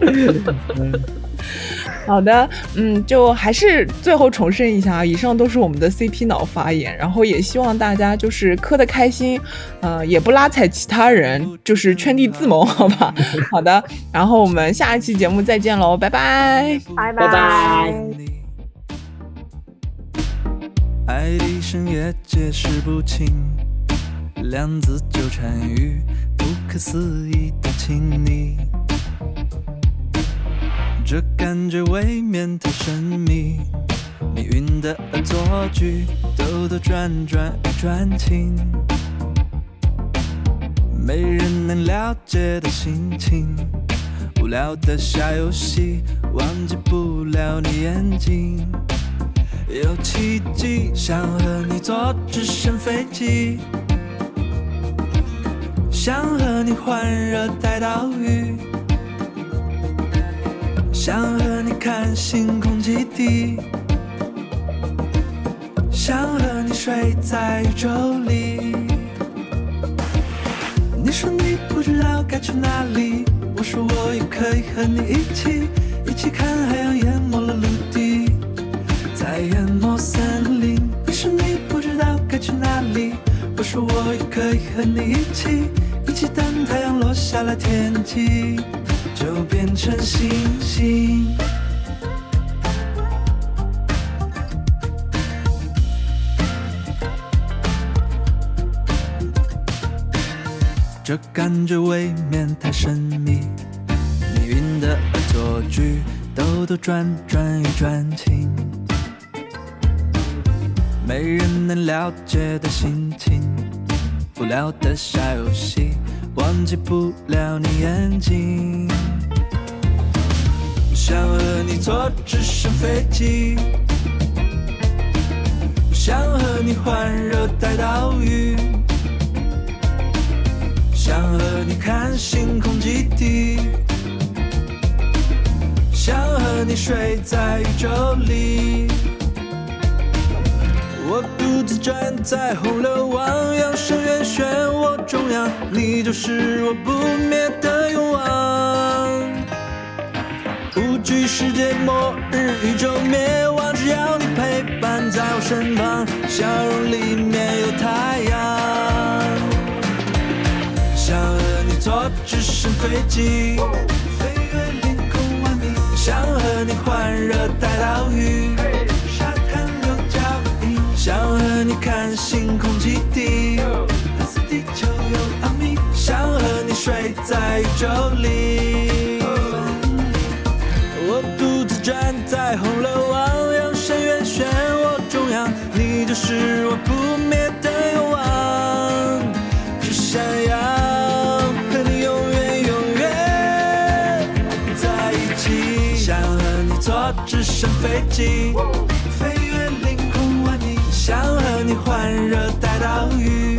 [LAUGHS] 好的，嗯，就还是最后重申一下啊，以上都是我们的 CP 脑发言，然后也希望大家就是磕的开心，呃，也不拉踩其他人，就是圈地自萌，好吧？好的，然后我们下一期节目再见喽，拜拜。拜拜拜。爱的深夜解释不清，两字纠缠于不可思议的亲昵，这感觉未免太神秘。命运的恶作剧，兜兜转转欲转情，没人能了解的心情。无聊的小游戏，忘记不了你眼睛。有奇迹，想和你坐直升飞机，想和你环热带岛屿，想和你看星空基地，想和你睡在宇宙里。你说你不知道该去哪里，我说我也可以和你一起，一起看海洋淹没了陆地。在淹没森林。你说你不知道该去哪里，我说我也可以和你一起，一起等太阳落下来，天际就变成星星。这感觉未免太神秘，命运的恶作剧，兜兜转转又转情，没人能了解的心情，无聊的小游戏，忘记不了你眼睛。想和你坐直升飞机，想和你环热带岛屿。想和你看星空基地，想和你睡在宇宙里。我独自站在洪流汪洋深渊漩涡中央，你就是我不无惧世界末日、宇宙灭亡，只要你陪伴在我身旁，笑容里面有太阳。想和你坐直升飞机，飞越凌空万米，想和你环热带岛屿，沙滩有脚印，想和你看星空基地，蓝色地球有奥秘，想和你睡在宇宙里。在洪流汪洋深渊漩涡中央，你就是我不灭的愿望，只想要和你永远永远在一起。想和你坐直升飞机，飞越凌空万里，想和你环热带岛屿，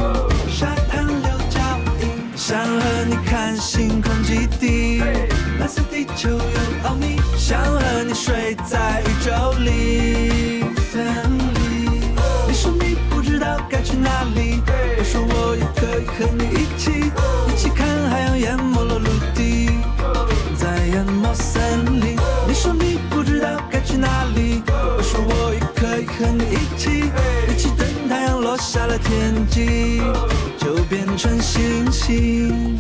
沙滩留脚印，想和你看星空基地，蓝色地球有奥秘，想和你睡在宇宙里。分离你说你不知道该去哪里，我说我也可以和你一起，一起看海洋淹没了陆地，在淹没森林。你说你不知道该去哪里，我说我也可以和你一起，一起等太阳落下了天际，就变成星星。